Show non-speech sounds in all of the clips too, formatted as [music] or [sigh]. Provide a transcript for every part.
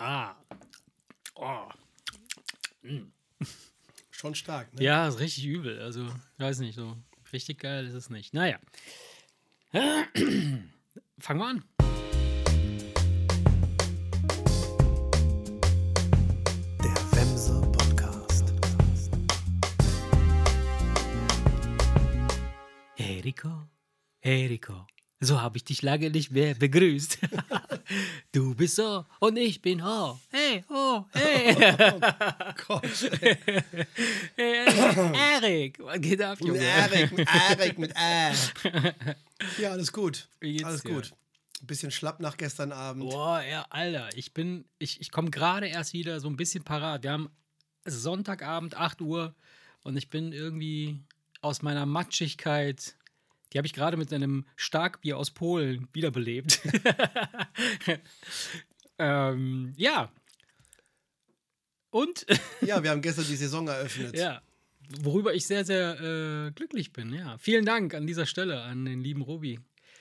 Ah. Oh. Schon stark, ne? Ja, ist richtig übel. Also, ich weiß nicht, so richtig geil ist es nicht. Naja. [clears throat] Fangen wir an. Der Wemse Podcast. Hey Rico, so habe ich dich lange nicht mehr begrüßt. [laughs] du bist so und ich bin ho. Hey, ho, hey. [laughs] Gott. hey Erik, was geht ab, Junge? Erik, mit Erik, mit Ä. [laughs] Ja, alles gut. Wie geht's alles dir? gut. Ein bisschen schlapp nach gestern Abend. Boah, ja, Alter, ich bin, ich, ich komme gerade erst wieder so ein bisschen parat. Wir haben Sonntagabend, 8 Uhr und ich bin irgendwie aus meiner Matschigkeit, die habe ich gerade mit einem Starkbier aus Polen wiederbelebt. [laughs] ähm, ja. Und, Ja, wir haben gestern die Saison eröffnet. ja, worüber ich sehr, sehr äh, glücklich bin, ja. Vielen Dank an dieser Stelle an den lieben Robi.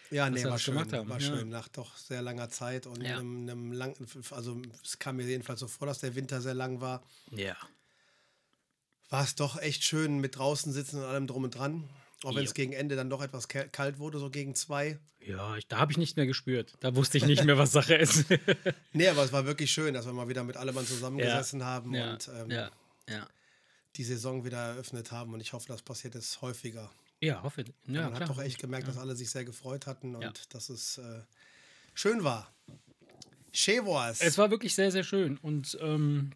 Ja, nee, war schön. War ja. schön. Nach doch sehr langer Zeit und Ja. einem, einem langen, also es kam mir jedenfalls so vor, dass der Winter sehr lang war. Ja. War es doch echt schön mit draußen sitzen und allem drum und dran. Auch wenn es gegen Ende dann doch etwas kalt wurde, so gegen zwei. Ja, ich, da habe ich nicht mehr gespürt. Da wusste ich nicht mehr, was Sache ist. [laughs] Nee, aber es war wirklich schön, dass wir mal wieder mit allem zusammengesessen haben ja, und ähm, ja, ja. die Saison wieder eröffnet haben. Und ich hoffe, das passiert jetzt häufiger. Ja, hoffe. Ja, Man klar. hat doch echt gemerkt, dass alle sich sehr gefreut hatten und Ja. dass es äh, schön war. Schön war's. Es war wirklich sehr, sehr schön. Und ähm,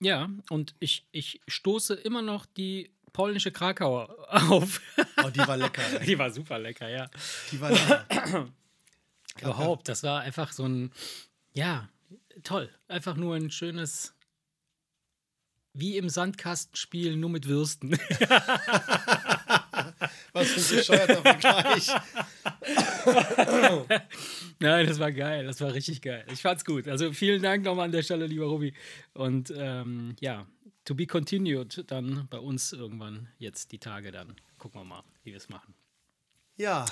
ja, und ich, ich stoße immer noch die polnische Krakauer [laughs] auf. Oh, die war lecker. Ey. die war super lecker, ja. Die war lecker. [clears throat] Überhaupt, das war einfach so ein, ja, toll. Einfach nur ein schönes, wie im Sandkastenspiel, nur mit Würsten. [laughs] Was für ein bescheuerter Vergleich. Nein, das war geil, das war richtig geil. Ich fand's gut. Also vielen Dank nochmal an der Stelle, lieber Ruby. Und ähm, ja, to be continued dann bei uns irgendwann jetzt die Tage dann. Gucken wir mal, wie wir es machen. Ja,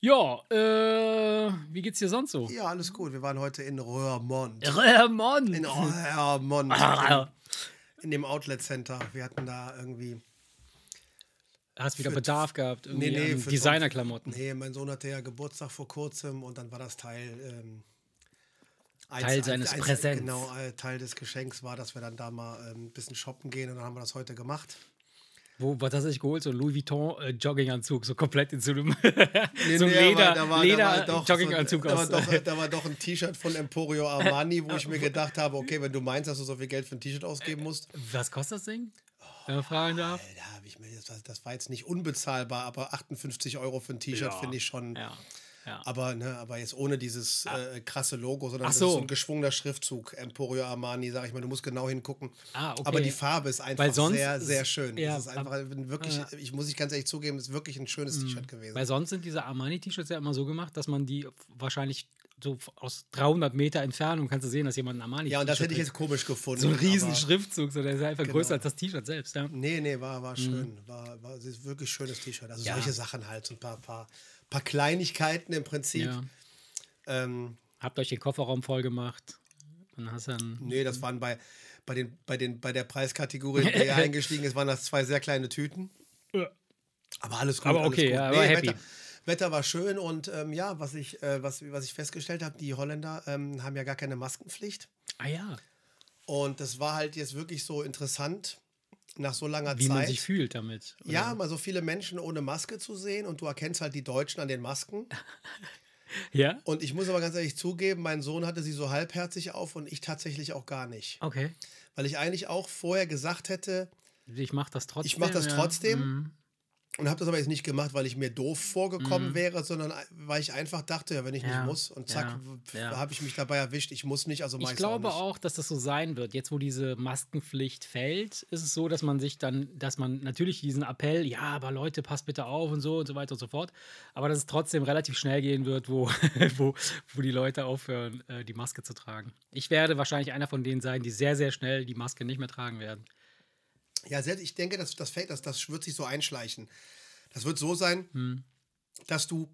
Ja, äh, wie geht's dir sonst so? ja, alles gut. Wir waren heute in Röhrmond. Ramon! In Röhrmond. [laughs] In dem Outlet Center. Wir hatten da irgendwie. Hast wieder Bedarf gehabt, irgendwie Nee, nee, Designerklamotten. Nee, mein Sohn hatte ja Geburtstag vor kurzem und dann war das Teil. Ähm, Teil eins- seines eins- Präsents. Genau, äh, Teil des Geschenks war, dass wir dann da mal ähm, ein bisschen shoppen gehen und dann haben wir das heute gemacht. Wo, was hast du geholt? So ein Louis Vuitton äh, Jogginganzug, so komplett in so einem Nee, [laughs] so nee, Leder, da war- da Leder war doch Jogginganzug so, da, war doch, [laughs] da war doch ein T-Shirt von Emporio Armani, wo ich mir gedacht habe, okay, wenn du meinst, dass du so viel Geld für ein T-Shirt ausgeben musst, Was kostet das Ding? Wenn man fragen darf. äh, da habe ich mir das, das war jetzt nicht unbezahlbar, aber 58 Euro für ein T-Shirt Ja, finde ich schon. Ja. Ja. Aber, ne, aber jetzt ohne dieses äh, krasse Logo, sondern so. ist so ein geschwungener Schriftzug. Emporio Armani, sag ich mal, du musst genau hingucken. Ah, okay. Aber die Farbe ist einfach sehr, sehr schön. ja, ist einfach ein wirklich, ja. ich muss ich ganz ehrlich zugeben, es ist wirklich ein schönes T-Shirt gewesen. Weil sonst sind diese Armani-T-Shirts ja immer so gemacht, dass man die wahrscheinlich so aus 300 Meter Entfernung kannst du sehen, dass jemand ein Armani-T-Shirt ja, und das hätte ich jetzt komisch gefunden. So ein riesen Schriftzug, so der ist einfach Genau. größer als das T-Shirt selbst, ja. Nee, nee, war, war schön. War, war es ist wirklich schönes T-Shirt. Also Ja. solche Sachen halt, so ein paar, paar, paar Kleinigkeiten im Prinzip. ja. Ähm, Habt euch den Kofferraum voll gemacht. Dann hast dann. nee, das waren bei, bei, den, bei, den, bei der Preiskategorie, in der [laughs] ihr eingestiegen ist, waren das zwei sehr kleine Tüten. Ja. Aber alles gut. Aber okay, gut. ja, war happy. Wetter, Wetter war schön und ähm, ja, was ich, äh, was, was ich festgestellt habe, die Holländer ähm, haben ja gar keine Maskenpflicht. Ah ja, Und das war halt jetzt wirklich so interessant, nach so langer wie Zeit. man sich fühlt damit. oder? Ja, mal so viele Menschen ohne Maske zu sehen und du erkennst halt die Deutschen an den Masken. [laughs] Ja? Und ich muss aber ganz ehrlich zugeben, mein Sohn hatte sie so halbherzig auf und ich tatsächlich auch gar nicht. Okay. Weil ich eigentlich auch vorher gesagt hätte Ich mach das trotzdem. Ich mach das ja. trotzdem. Mhm. Und habe das aber jetzt nicht gemacht, weil ich mir doof vorgekommen wäre, sondern weil ich einfach dachte, ja, wenn ich Ja, nicht muss und zack, ja, habe ich mich dabei erwischt, ich muss nicht, also Ich glaube auch. auch, dass das so sein wird. Jetzt, wo diese Maskenpflicht fällt, ist es so, dass man sich dann, dass man natürlich diesen Appell, ja, aber Leute, passt bitte auf und so und so weiter und so fort, aber dass es trotzdem relativ schnell gehen wird, wo, [laughs] wo, wo die Leute aufhören, äh, die Maske zu tragen. Ich werde wahrscheinlich einer von denen sein, die sehr, sehr schnell die Maske nicht mehr tragen werden. Ja, selbst ich denke, das, das fällt, das, das wird sich so einschleichen. Das wird so sein, Hm. dass du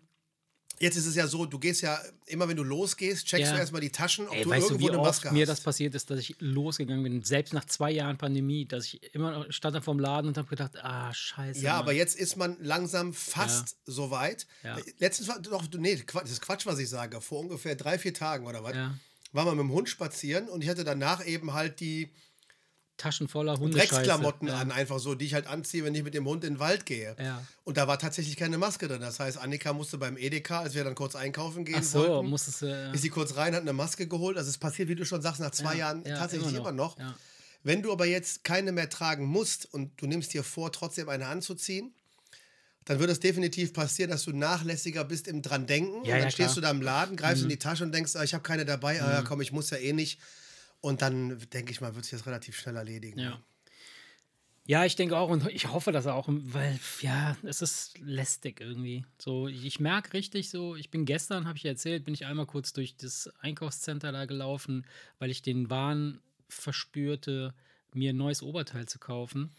Jetzt ist es ja so, du gehst ja, immer wenn du losgehst, checkst Ja. du erstmal die Taschen, ob Ey, du weißt du, irgendwo wie eine oft Maske mir hast. das passiert ist, dass ich losgegangen bin, selbst nach zwei Jahren Pandemie, dass ich immer noch stand da vorm Laden und habe gedacht, ah, scheiße. ja, Mann. aber jetzt ist man langsam fast so weit. Ja. Letztens war doch, nee, das ist Quatsch, was ich sage. Vor ungefähr drei, vier Tagen oder was, Ja. waren wir mit dem Hund spazieren und ich hatte danach eben halt die Taschen voller Hundescheiße. Drecksklamotten ja. an, einfach so, die ich halt anziehe, wenn ich mit dem Hund in den Wald gehe. Ja. Und da war tatsächlich keine Maske drin. Das heißt, Annika musste beim Edeka, als wir dann kurz einkaufen gehen Ach so, wollten, musstest. Ja. ist sie kurz rein, hat eine Maske geholt. Also es passiert, wie du schon sagst, nach zwei Ja, Jahren ja, tatsächlich immer noch. Ja. Wenn du aber jetzt keine mehr tragen musst und du nimmst dir vor, trotzdem eine anzuziehen, dann wird es definitiv passieren, dass du nachlässiger bist im dran denken. Ja, und dann ja, stehst klar. Mhm. du da im Laden, greifst in die Tasche und denkst, ah, ich habe keine dabei, ah, ja, komm, ich muss ja eh nicht. Und dann denke ich mal, wird sich das relativ schnell erledigen. Ja. Ja, ich denke auch und ich hoffe das auch, weil ja, es ist lästig irgendwie. So, ich merke richtig so, ich bin gestern, habe ich ja erzählt, bin ich einmal kurz durch das Einkaufscenter da gelaufen, weil ich den Wahn verspürte, mir ein neues Oberteil zu kaufen.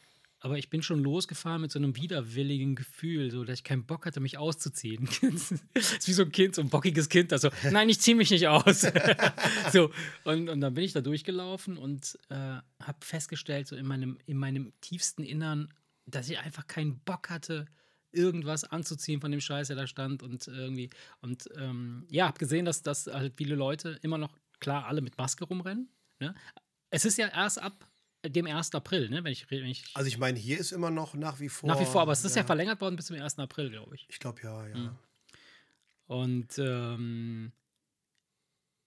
Aber ich bin schon losgefahren mit so einem widerwilligen Gefühl, so dass ich keinen Bock hatte, mich auszuziehen. [laughs] das ist wie so ein Kind, so ein bockiges Kind, also [laughs] nein, ich ziehe mich nicht aus. [laughs] so, und, und dann bin ich da durchgelaufen und äh, habe festgestellt, so in meinem, in meinem tiefsten Innern, dass ich einfach keinen Bock hatte, irgendwas anzuziehen von dem Scheiß, der da stand und irgendwie. Und ähm, ja, habe gesehen, dass, dass halt viele Leute immer noch, klar, alle mit Maske rumrennen. Ne? Es ist ja erst ab dem 1. April, ne? wenn ich, wenn ich Also ich meine, hier ist immer noch nach wie vor. nach wie vor, aber es ist ja, verlängert worden bis zum 1. April, glaube ich. Ich glaube ja, ja. Mhm. Und ähm,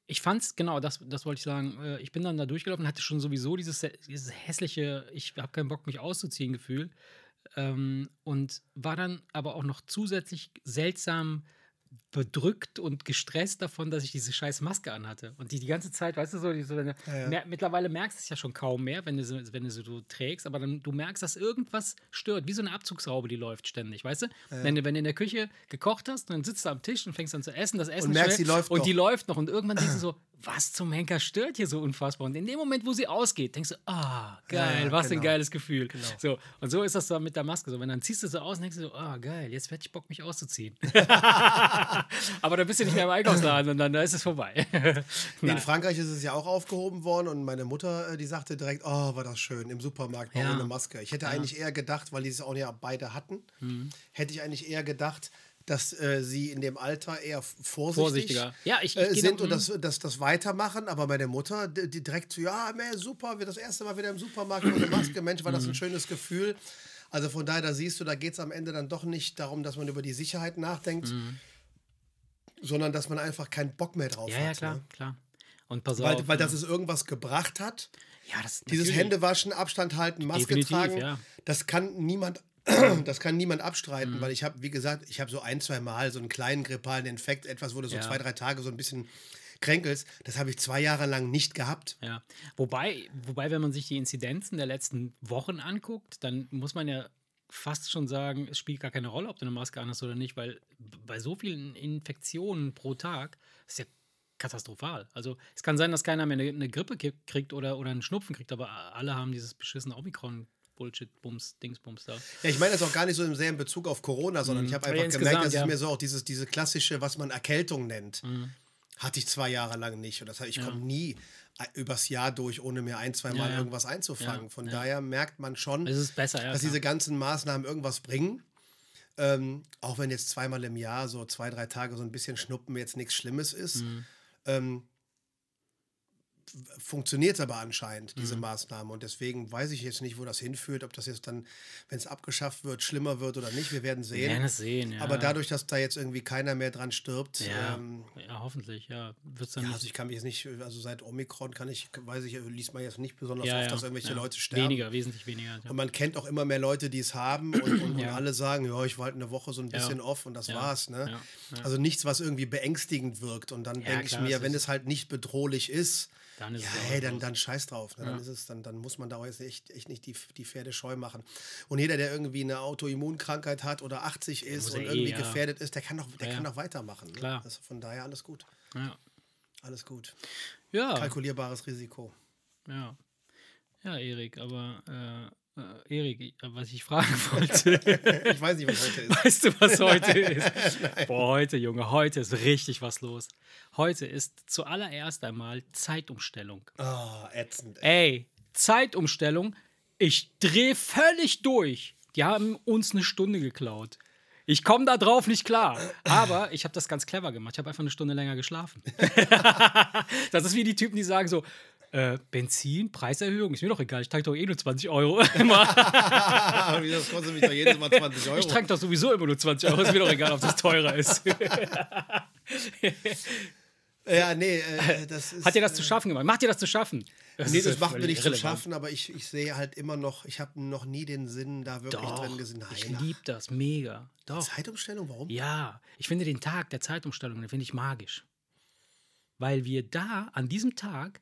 ich fand's, genau, das, das wollte ich sagen. Äh, ich bin dann da durchgelaufen, hatte schon sowieso dieses, dieses hässliche, ich habe keinen Bock, mich auszuziehen Gefühl. Ähm, und war dann aber auch noch zusätzlich seltsam bedrückt und gestresst davon, dass ich diese scheiß Maske anhatte. Und die die ganze Zeit, weißt du, so, so wenn du, ja. mer- mittlerweile merkst du es ja schon kaum mehr, wenn du, so- wenn du so du trägst, aber dann du merkst, dass irgendwas stört, wie so eine Abzugshaube, die läuft ständig, weißt du? Wenn, du wenn du in der Küche gekocht hast, dann sitzt du am Tisch und fängst an zu essen, das Essen Und merkst, die läuft und noch. die läuft noch und irgendwann denkst du so, was zum Henker stört hier so unfassbar? Und in dem Moment, wo sie ausgeht, denkst du, ah, geil, Ja, was ein genau. geiles Gefühl. So, und so ist das dann mit der Maske. So, wenn dann ziehst du sie aus und denkst du so, ah, geil, jetzt hätte ich Bock, mich auszuziehen. [laughs] Aber dann bist du nicht mehr im Einkaufsladen und dann da ist es vorbei. In. Frankreich ist es ja auch aufgehoben worden und meine Mutter, äh, die sagte direkt, oh, war das schön, im Supermarkt mal Ja. ohne Maske. Ich hätte eigentlich eher gedacht, weil die es auch ja beide hatten, Mhm. hätte ich eigentlich eher gedacht, dass äh, sie in dem Alter eher vorsichtig Vorsichtiger. Ja, ich, ich äh, sind und das, das, das weitermachen, aber meine Mutter, die, direkt so, ja, mehr super, wir das erste Mal wieder im Supermarkt ohne Maske, Mensch, war Mhm. das ein schönes Gefühl. Also von daher, da siehst du, da geht es am Ende dann doch nicht darum, dass man über die Sicherheit nachdenkt, sondern dass man einfach keinen Bock mehr drauf Mhm. Ja, hat. ja, klar, Ne? klar. Und pass Weil, auf. weil das es irgendwas gebracht hat. ja, das, Dieses natürlich. Händewaschen, Abstand halten, Maske Definitiv, tragen, ja. das kann niemand, [clears throat] das kann niemand Mhm. abstreiten, weil ich habe, wie gesagt, ich habe so ein, zwei Mal so einen kleinen grippalen Infekt, etwas, wo du so Ja. zwei, drei Tage so ein bisschen kränkelst. Das habe ich zwei Jahre lang nicht gehabt. Ja, wobei, wobei, wenn man sich die Inzidenzen der letzten Wochen anguckt, dann muss man ja fast schon sagen, es spielt gar keine Rolle, ob du eine Maske anhast oder nicht, weil bei so vielen Infektionen pro Tag ist ja katastrophal. Also es kann sein, dass keiner mehr eine, eine Grippe kriegt oder, oder einen Schnupfen kriegt, aber alle haben dieses beschissene Omikron. Bullshit, Bums, Dingsbums da. Ja, ich meine das auch gar nicht so im selben Bezug auf Corona, sondern ich habe Mhm. Einfach insgesamt, gemerkt, dass ja. es mir so auch dieses, diese klassische, was man Erkältung nennt, Mhm. hatte ich zwei Jahre lang nicht. Und das heißt, ich komme nie äh, übers Jahr durch, ohne mir ein, zwei Mal Ja, ja. irgendwas einzufangen. Ja, Von ja. daher merkt man schon, Es ist besser, ja. dass diese ganzen Maßnahmen irgendwas bringen. Ähm, auch wenn jetzt zweimal im Jahr, so zwei, drei Tage so ein bisschen Schnuppen jetzt nichts Schlimmes ist. Mhm. Ähm, funktioniert aber anscheinend, Mhm. diese Maßnahme. Und deswegen weiß ich jetzt nicht, wo das hinführt, ob das jetzt dann, wenn es abgeschafft wird, schlimmer wird oder nicht. Wir werden Wir sehen. werden es sehen, ja. Aber dadurch, dass da jetzt irgendwie keiner mehr dran stirbt, Ja, ähm, ja hoffentlich, ja. Wird's dann ja, also ich kann mich jetzt nicht, also seit Omikron kann ich, weiß ich, liest man jetzt nicht besonders ja, oft, dass irgendwelche. Leute sterben. Weniger, wesentlich weniger. Und man kennt auch immer mehr Leute, die es haben und, und, und alle sagen, ja, ich war halt eine Woche so ein bisschen off und das war's. Ne? Also nichts, was irgendwie beängstigend wirkt. Und dann denke ich mir, es wenn es halt nicht bedrohlich ist, Dann ist ja, es hey, dann, dann scheiß drauf. Ne? Dann Ja. ist es, dann, dann muss man da auch jetzt echt, echt nicht die, die Pferde scheu machen. Und jeder, der irgendwie eine Autoimmunkrankheit hat oder 80 ist und eh, irgendwie ja. gefährdet ist, der kann doch, der Ja, kann ja. doch weitermachen. Ne? Klar. Also von daher alles gut. Ja. Alles gut. Ja. Kalkulierbares Risiko. Ja. Ja, Erik, aber Äh, Erik, äh, was ich fragen [laughs] wollte. ich weiß nicht, was heute ist. Weißt du, was heute [laughs] ist? Boah, heute, Junge, heute ist richtig was los. Heute ist zuallererst einmal Zeitumstellung. Oh, ätzend. Ey, Zeitumstellung. Ich drehe völlig durch. Die haben uns eine Stunde geklaut. Ich komme da drauf nicht klar. Aber ich habe das ganz clever gemacht. Ich habe einfach eine Stunde länger geschlafen. [laughs] das ist wie die Typen, die sagen so, äh, Benzin, Preiserhöhung, ist mir doch egal, ich tanke doch eh nur 20 Euro. [laughs] das kostet mich doch jedes Mal 20 Euro. Ich tanke doch sowieso immer nur 20 Euro, ist mir doch egal, ob das teurer ist. [laughs] ja, nee, äh, das ist. Hat dir das zu schaffen gemacht? Macht dir das zu schaffen? Das nee, das macht mir nicht zu schaffen, aber ich, ich sehe halt immer noch, ich habe noch nie den Sinn da wirklich Doch, drin gesehen. Nein, ich liebe das, mega. Doch. Zeitumstellung, warum? Ja, ich finde den Tag der Zeitumstellung, den finde ich magisch. Weil wir da, an diesem Tag,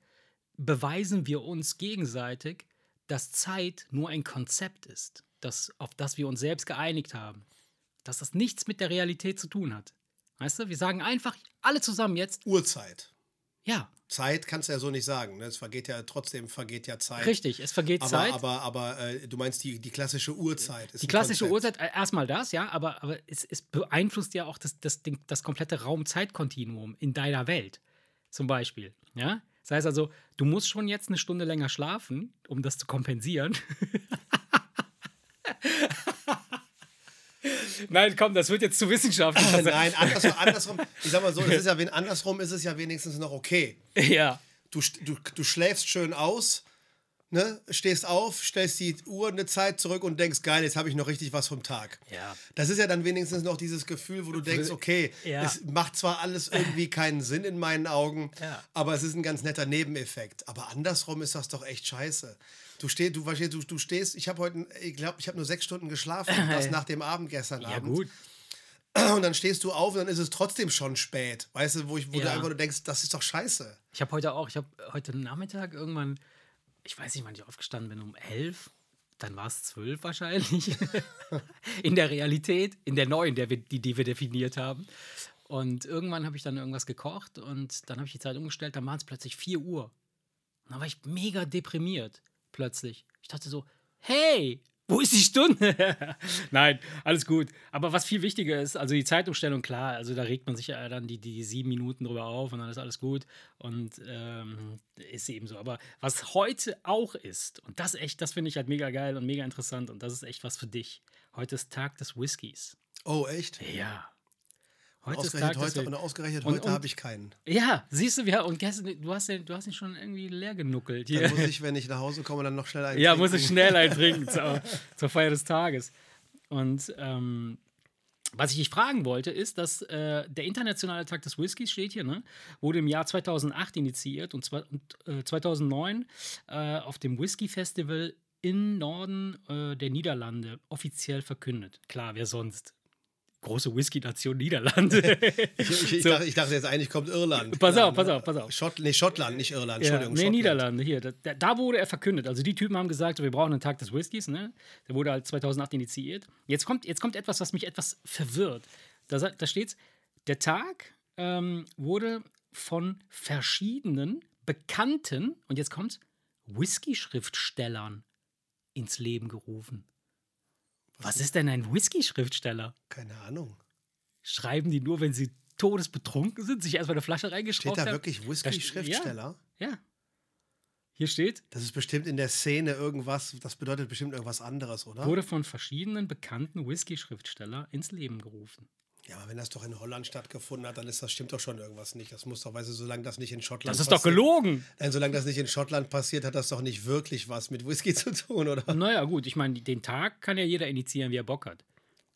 beweisen wir uns gegenseitig, dass Zeit nur ein Konzept ist, das, auf das wir uns selbst geeinigt haben. Dass das nichts mit der Realität zu tun hat. Weißt du, wir sagen einfach alle zusammen jetzt. Uhrzeit. Ja. Zeit kannst du ja so nicht sagen. Ne? Es vergeht ja trotzdem vergeht ja Zeit. Richtig, es vergeht aber, Zeit. Aber, aber äh, du meinst die, die klassische Uhrzeit. die klassische Uhrzeit, äh, erstmal das, ja, aber, aber es, es beeinflusst ja auch das, das, das komplette Raum-Zeit-Kontinuum in deiner Welt. Zum Beispiel. Ja? Das heißt also, du musst schon jetzt eine Stunde länger schlafen, um das zu kompensieren. [laughs] Nein, komm, das wird jetzt zu wissenschaftlich. Nein, andersrum, andersrum. [laughs] Ich sag mal so, das ist ja, andersrum ist es ja wenigstens noch okay. Ja. Du, du, du schläfst schön aus, ne? stehst auf, stellst die Uhr eine Zeit zurück und denkst, geil, jetzt habe ich noch richtig was vom Tag. Ja. Das ist ja dann wenigstens noch dieses Gefühl, wo du denkst, okay, Ja. es macht zwar alles irgendwie keinen Sinn in meinen Augen, Ja. aber es ist ein ganz netter Nebeneffekt. Aber andersrum ist das doch echt scheiße. Du stehst, du, du, du stehst, ich habe heute, ich glaube, ich habe nur sechs Stunden geschlafen, [laughs] das nach dem Abend gestern Ja, Abend. gut. [clears throat] Und dann stehst du auf und dann ist es trotzdem schon spät. Weißt du, wo, ich, wo du Ja. einfach nur denkst, das ist doch scheiße. Ich habe heute auch, ich habe heute Nachmittag irgendwann, ich weiß nicht, wann ich aufgestanden bin, um elf. Dann war es zwölf wahrscheinlich. [laughs] in der Realität, in der neuen, der wir, die, die wir definiert haben. Und irgendwann habe ich dann irgendwas gekocht und dann habe ich die Zeit umgestellt. Dann waren es plötzlich 4 Uhr. Und dann war ich mega deprimiert plötzlich. Ich dachte so, hey, wo ist die Stunde? [laughs] Nein, alles gut. Aber was viel wichtiger ist, also die Zeitumstellung, klar, also da regt man sich ja dann die, die sieben Minuten drüber auf und dann ist alles gut. Und ähm, ist eben so. Aber was heute auch ist, und das echt, das finde ich halt mega geil und mega interessant und das ist echt was für dich. Heute ist Tag des Whiskys. Oh, echt? Ja. Heute Ausgerechnet heute, und ausgerechnet Und- heute habe ich keinen. Ja, siehst du, wir, und gestern, du hast, den, du hast ihn schon irgendwie leer genuckelt. Hier. Dann muss ich, [laughs] wenn ich nach Hause komme, dann noch schnell einen Ja, muss ich schnell eintrinken zur, [laughs] zur Feier des Tages. Und ähm, was ich dich fragen wollte, ist, dass äh, der Internationale Tag des Whiskys steht hier, ne? Wurde im Jahr 2008 initiiert und, zwei, und äh, 2009 äh, auf dem Whisky Festival im Norden äh, der Niederlande offiziell verkündet. Klar, wer sonst? Große Whisky-Nation Niederlande. [laughs] Ich, ich, ich, So. dachte, ich dachte jetzt eigentlich kommt Irland. Pass auf, pass ne? auf, pass auf. Schott, nee, Schottland, nicht Irland. Ja, Entschuldigung. nee, Schottland. Niederlande, hier. Da, da wurde er verkündet. Also die Typen haben gesagt, wir brauchen einen Tag des Whiskys, ne? Der wurde halt 2008 initiiert. Jetzt kommt, jetzt kommt etwas, was mich etwas verwirrt. Da, da steht, der Tag ähm, wurde von verschiedenen bekannten, und jetzt kommt Whisky-Schriftstellern ins Leben gerufen. Was ist denn ein Whisky-Schriftsteller? Keine Ahnung. Schreiben die nur, wenn sie todesbetrunken sind, sich erstmal eine Flasche Steht reingeschraubt haben? wirklich Da st- Whisky-Schriftsteller? Ja. Hier steht, Das ist bestimmt in der Szene irgendwas, das bedeutet bestimmt irgendwas anderes, oder? wurde von verschiedenen bekannten Whisky-Schriftsteller ins Leben gerufen. Ja, aber wenn das doch in Holland stattgefunden hat, dann ist das stimmt doch schon irgendwas nicht. Das muss doch, weißt du, solange das nicht in Schottland Das ist doch passiert- gelogen. Nein, solange das nicht in Schottland passiert, hat das doch nicht wirklich was mit Whisky [laughs] zu tun, oder? Naja, gut, ich meine, den Tag kann ja jeder initiieren, wie er Bock hat.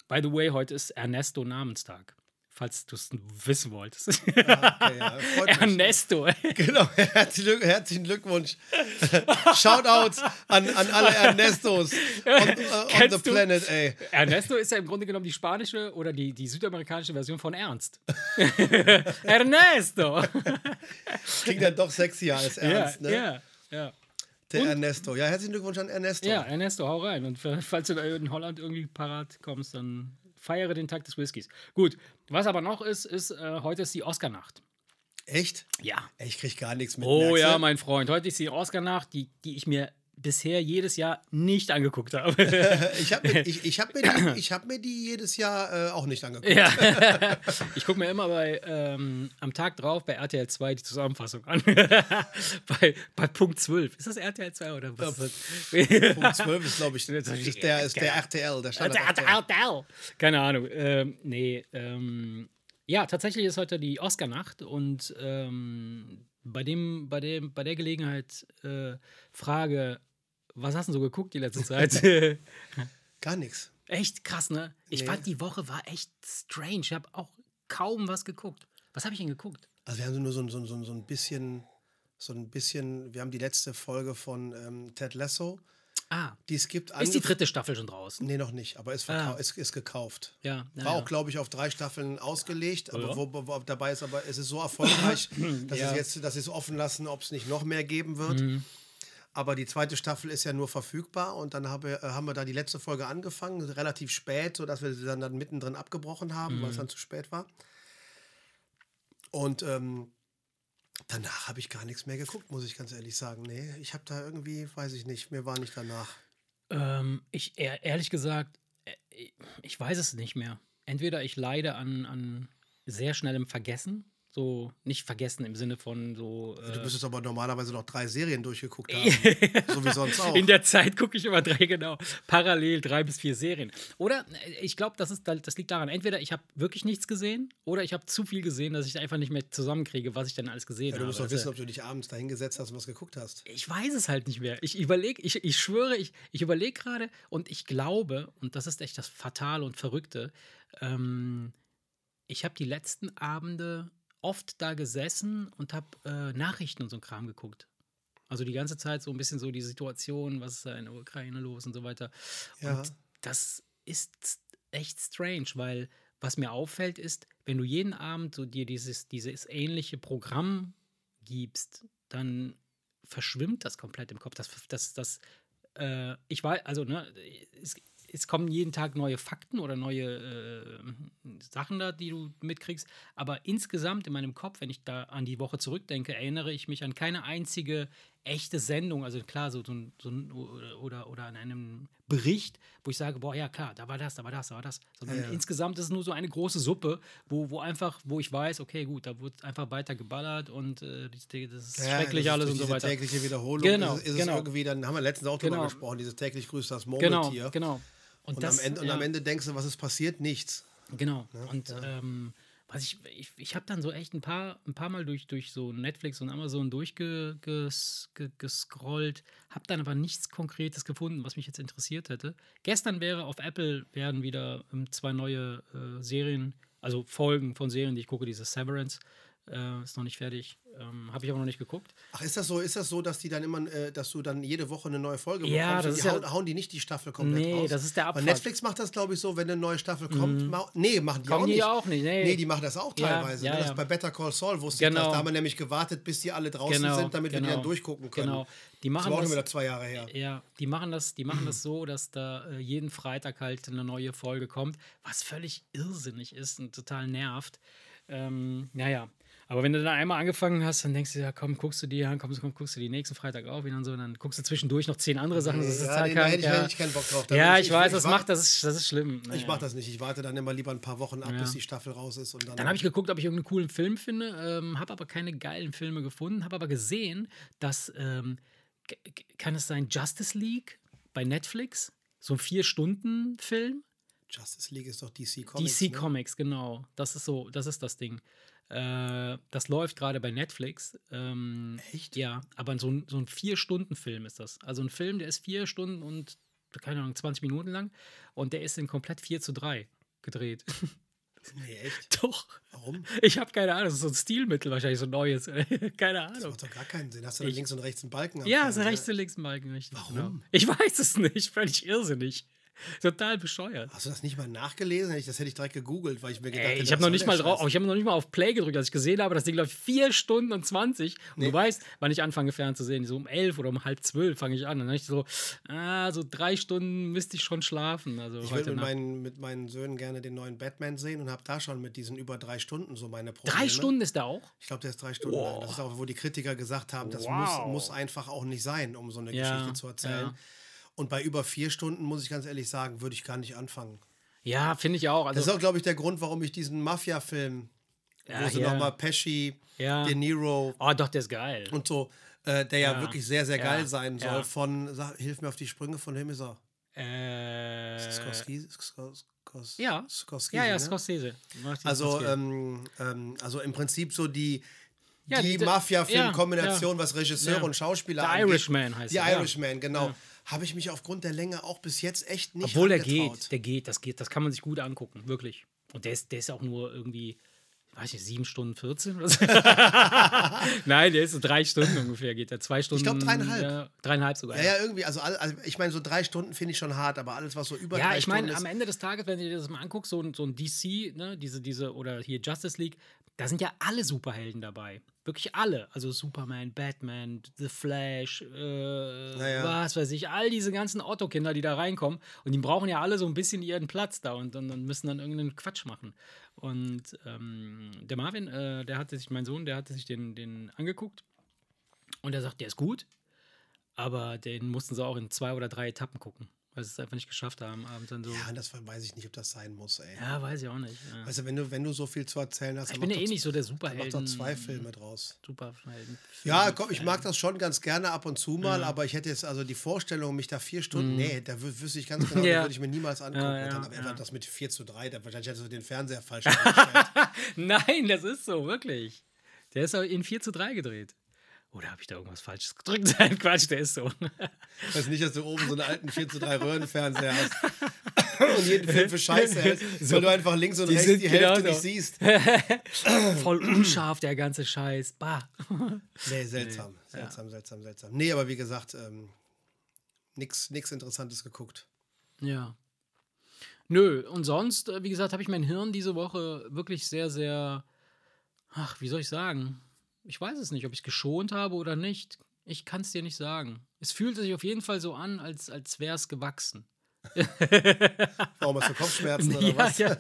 By the way, heute ist Ernesto Namenstag. Falls du es wissen wolltest. Okay, ja. [laughs] Ernesto. [laughs] Genau, herzlichen, herzlichen Glückwunsch. [laughs] Shoutouts an, an alle Ernestos on, uh, on the du- planet, ey. Ernesto ist ja im Grunde genommen die spanische oder die, die südamerikanische Version von Ernst. Ernesto. Klingt dann doch sexier als Ernst, ja, ne? ja, ja. Der Ernesto. Ja, herzlichen Glückwunsch an Ernesto. Ja, Ernesto, hau rein. Und f- falls du da in Holland irgendwie parat kommst, dann feiere den Tag des Whiskys. Gut, was aber noch ist, ist, äh, heute ist die Oscar-Nacht. Echt? Ja. Ich krieg gar nichts mit. Oh ja, mein Freund. Heute ist die Oscar-Nacht, die, die ich mir bisher jedes Jahr nicht angeguckt habe. ich habe mir, [laughs] ich, ich hab mir, die- ich hab mir die jedes Jahr äh, auch nicht angeguckt. ja. [laughs] Ich gucke mir immer bei, ähm, am Tag drauf bei RTL 2 die Zusammenfassung an. [laughs] bei, bei Punkt 12. Ist das RTL 2 oder was? Punkt 12 ist, glaube ich, ist der, ist der RTL, der RTL. RTL. Keine Ahnung. Ähm, nee, ähm, ja, tatsächlich ist heute die Oscar-Nacht und ähm, bei, dem, bei, dem, bei der Gelegenheit äh, Frage, was hast du so geguckt die letzte [laughs] Zeit? [laughs] Gar nichts. echt krass, ne? Ich Nee. fand, die Woche war echt strange. Ich habe auch kaum was geguckt. Was habe ich denn geguckt? Also wir haben nur so, ein- so, so, so ein bisschen, so ein bisschen, wir haben die letzte Folge von ähm, Ted Lasso, Ah, die es gibt. ist die dritte Staffel schon draußen? Nee, noch nicht, aber ist, Ah. ist, ist gekauft. Ja, ja, War ja. auch, glaube ich, auf drei Staffeln ausgelegt, aber ja. wo, wo, wo, dabei ist aber es ist so erfolgreich, [coughs] dass es jetzt, dass sie es offen lassen, ob es nicht noch mehr geben wird. Mhm. Aber die zweite Staffel ist ja nur verfügbar und dann habe, äh, haben wir da die letzte Folge angefangen, relativ spät, sodass wir sie dann, dann mittendrin abgebrochen haben, Mhm. weil es dann zu spät war. Und ähm, danach habe ich gar nichts mehr geguckt, muss ich ganz ehrlich sagen. Nee, ich habe da irgendwie, weiß ich nicht, mir war nicht danach. Ähm, ich ehr- ehrlich gesagt, äh, ich weiß es nicht mehr. Entweder ich leide an, an sehr schnellem Vergessen, so nicht vergessen im Sinne von so. Du Äh, müsstest aber normalerweise noch drei Serien durchgeguckt haben. [laughs] so wie sonst auch. in der Zeit gucke ich immer drei, genau, parallel drei bis vier Serien. Oder äh, ich glaube, das, ist- das liegt daran, entweder ich habe wirklich nichts gesehen oder ich habe zu viel gesehen, dass ich einfach nicht mehr zusammenkriege, was ich denn alles gesehen Ja, du habe. musst doch Also, wissen, ob du dich abends da hingesetzt hast und was geguckt hast. Ich weiß es halt nicht mehr. Ich überlege, ich, ich schwöre, ich, ich überlege gerade und ich glaube, und das ist echt das Fatale und Verrückte, ähm, ich habe die letzten Abende oft da gesessen und habe äh, Nachrichten und so ein Kram geguckt. Also die ganze Zeit so ein bisschen so die Situation, was ist da in der Ukraine los und so weiter. Ja. Und das ist echt strange, weil was mir auffällt ist, wenn du jeden Abend so dir dieses, dieses ähnliche Programm gibst, dann verschwimmt das komplett im Kopf. Das, das, das, äh, ich weiß, also, ne, es, es kommen jeden Tag neue Fakten oder neue äh, Sachen da, die du mitkriegst. Aber insgesamt in meinem Kopf, wenn ich da an die Woche zurückdenke, erinnere ich mich an keine einzige echte Sendung. Also klar, so, so, ein- so oder, oder an einem Bericht, wo ich sage, boah, ja klar, da war das, da war das, da war das. Sondern Ja, insgesamt ist es nur so eine große Suppe, wo, wo einfach, wo ich weiß, okay, gut, da wird einfach weiter geballert und äh, das, ist Ja, schrecklich das ist alles und so diese weiter. tägliche Wiederholung Genau, ist, ist genau. irgendwie, dann haben wir letztens auch drüber Genau. gesprochen, dieses täglich grüßt das Genau, Murmeltier. genau. Und, das, am Ende, und ja. am Ende denkst du, was ist passiert? Nichts. Genau. und ähm, was ich, ich, ich habe dann so echt ein paar, ein paar Mal durch, durch so Netflix und Amazon durchgescrollt, habe dann aber nichts Konkretes gefunden, was mich jetzt interessiert hätte. Gestern wäre auf Apple werden wieder ähm, zwei neue äh, Serien, also Folgen von Serien, die ich gucke, diese Severance. Äh, ist noch nicht fertig. Ähm, habe ich aber noch nicht geguckt. Ach, ist das so, ist das so, dass die dann immer, äh, dass du dann jede Woche eine neue Folge Ja, bekommst? das und ist die ja- hauen, hauen die nicht die Staffel komplett Nee, raus? das ist der Bei Abfuck. Netflix macht das, glaube ich, so, wenn eine neue Staffel kommt. ma- Nee, machen die Kommen auch die nicht. auch nicht, nee. Nee, die machen das auch Ja, teilweise. ja, ne? das ja. Bei Better Call Saul wusste ich Genau. das. Da haben wir nämlich gewartet, bis die alle draußen Genau, sind, damit wir die genau, dann durchgucken können. Genau. Die Das machen war auch das, schon wieder zwei Jahre her. Ja, die machen das, die machen das [clears throat] so, dass da äh, jeden Freitag halt eine neue Folge kommt, was völlig irrsinnig ist und total nervt. Ähm, naja, aber wenn du dann einmal angefangen hast, dann denkst du, ja komm, guckst du dir an, komm, komm, guckst du die nächsten Freitag auch wieder und so, und dann guckst du zwischendurch noch zehn andere Sachen. Das ist ja, nee, hätte ich, ja. ich keinen Bock drauf. Ja, will ich, weiß, das wa- macht, das ist, das ist schlimm. Ich Naja. mache das nicht. Ich warte dann immer lieber ein paar Wochen ab, Ja. bis die Staffel raus ist. Und dann, Dann habe ich geguckt, ob ich irgendeinen coolen Film finde, ähm, habe aber keine geilen Filme gefunden, habe aber gesehen, dass, ähm, kann es sein, Justice League bei Netflix, so ein Vier-Stunden-Film? Justice League ist doch DC Comics. DC ne? Comics, genau. Das ist so, das ist das Ding. Äh, das läuft gerade bei Netflix. Ähm, Echt? Ja, aber so ein, so ein Vier-Stunden-Film ist das. Also ein Film, der ist vier Stunden und, keine Ahnung, 20 Minuten lang und der ist in komplett 4 zu 3 gedreht. Nee, echt? [laughs] Doch. Warum? Ich habe keine Ahnung, das ist so ein Stilmittel wahrscheinlich, so ein neues. [laughs] keine Das Ahnung. macht doch gar keinen Sinn. Hast du Ich- links und rechts einen Balken? Ja, ist Fernseher? rechts und links ein Balken, richtig. Warum? Genau. Ich weiß es nicht, völlig irrsinnig. [laughs] Total bescheuert. Hast du das nicht mal nachgelesen? Das hätte ich direkt gegoogelt, weil ich mir gedacht Ey, ich habe noch nicht mal drauf, Scheiß? ich habe noch nicht mal auf Play gedrückt, als ich gesehen habe, das Ding läuft 4 Stunden und 20. Und Nee. du weißt, wann ich anfange fern zu sehen. So um 11 oder um halb 12 fange ich an. Dann habe ich so, ah, so drei Stunden müsste ich schon schlafen. Also Ich würde mit Nacht. meinen, mit meinen Söhnen gerne den neuen Batman sehen und habe da schon mit diesen über drei Stunden so meine Probleme. Drei Stunden ist der auch? Ich glaube, der ist drei Stunden lang. Das ist auch, wo die Kritiker gesagt haben, das Wow. muss, muss einfach auch nicht sein, um so eine Ja, Geschichte zu erzählen. ja. Und bei über vier Stunden, muss ich ganz ehrlich sagen, würde ich gar nicht anfangen. Ja, finde ich auch. Das Also, ist auch, glaube ich, der Grund, warum ich diesen Mafia-Film, Ja, wo sie ja. nochmal Pesci, Ja. De Niro oh, doch, der ist geil. und so, äh, der ja, Ja. wirklich sehr, sehr Ja. geil sein soll, Ja. von, sag, hilf mir auf die Sprünge, von wem ist er? Äh, Skorsky? Ja. Skorsky, ja, ja, ne? Scorsese. Martin Also, Scorsese. ähm, ähm, also im Prinzip so die, Ja, die die- Mafia-Film-Kombination, ja, was Regisseure ja. und Schauspieler The angeht. Irishman heißt The ja. Irishman, genau. Habe ich mich aufgrund der Länge auch bis jetzt echt nicht Obwohl der geht, der geht, das geht, das kann man sich gut angucken, wirklich. Und der ist, der ist auch nur irgendwie, weiß ich, sieben Stunden 14 oder so. [laughs] Nein, der ist so drei Stunden ungefähr, geht der. Zwei Stunden. glaub, dreieinhalb. Ja, dreieinhalb sogar. Ja, ja, irgendwie, also, also ich meine, so drei Stunden finde ich schon hart, aber alles, was so über Ja, drei ich meine, am. Ende des Tages, wenn du dir das mal anguckst, so, ein- so ein DC, ne, diese, diese, oder hier Justice League, da sind ja alle Superhelden dabei. Wirklich alle. Also Superman, Batman, The Flash, äh, Naja. was weiß ich, all diese ganzen Otto-Kinder, die da reinkommen. Und die brauchen ja alle so ein bisschen ihren Platz da und dann, dann müssen dann irgendeinen Quatsch machen. Und ähm, der Marvin, äh, der hatte sich, mein Sohn, der hatte sich den, den angeguckt und er sagt, der ist gut, aber den mussten sie auch in zwei oder drei Etappen gucken, weil sie es einfach nicht geschafft haben, abends dann so. Ja, das weiß ich nicht, ob das sein muss, ey. Ja, weiß ich auch nicht. Ja. Weißt du, wenn du, wenn du so viel zu erzählen hast, Ich dann bin ja eh nicht so der dann mach Superhelden. doch zwei Filme draus. Superhelden. Ja, komm, ich mag das schon ganz gerne ab und zu mal, aber ich hätte jetzt also die Vorstellung, mich da vier Stunden, nee, da wü- wüsste ich ganz genau, Mhm. Ja. würde ich mir niemals angucken. Ja, ja, und dann aber ja. das mit 4 zu 3, da wahrscheinlich hättest du den Fernseher falsch. [laughs] Nein, das ist so, wirklich. Der ist auch in 4 zu 3 gedreht. Oder habe ich da irgendwas Falsches gedrückt? [laughs] Nein, Quatsch, der ist so. Ich weiß nicht, dass du oben so einen alten 4 zu 3 Röhrenfernseher hast [laughs] und jeden Film für Scheiße hältst, weil du einfach links und Die rechts die Hälfte genau nicht so. siehst. [laughs] Voll unscharf, der ganze Scheiß. Bah. Nee, seltsam, seltsam, seltsam, seltsam. Nee, aber wie gesagt, ähm, nichts Interessantes geguckt. Ja. Nö, und sonst, äh, wie gesagt, habe ich mein Hirn diese Woche wirklich sehr, sehr, ach, wie soll ich sagen? Ich weiß es nicht, ob ich es geschont habe oder nicht. Ich kann es dir nicht sagen. Es fühlt sich auf jeden Fall so an, als, als wäre es gewachsen. [laughs] Warum hast du Kopfschmerzen [laughs] oder ja, was? ja.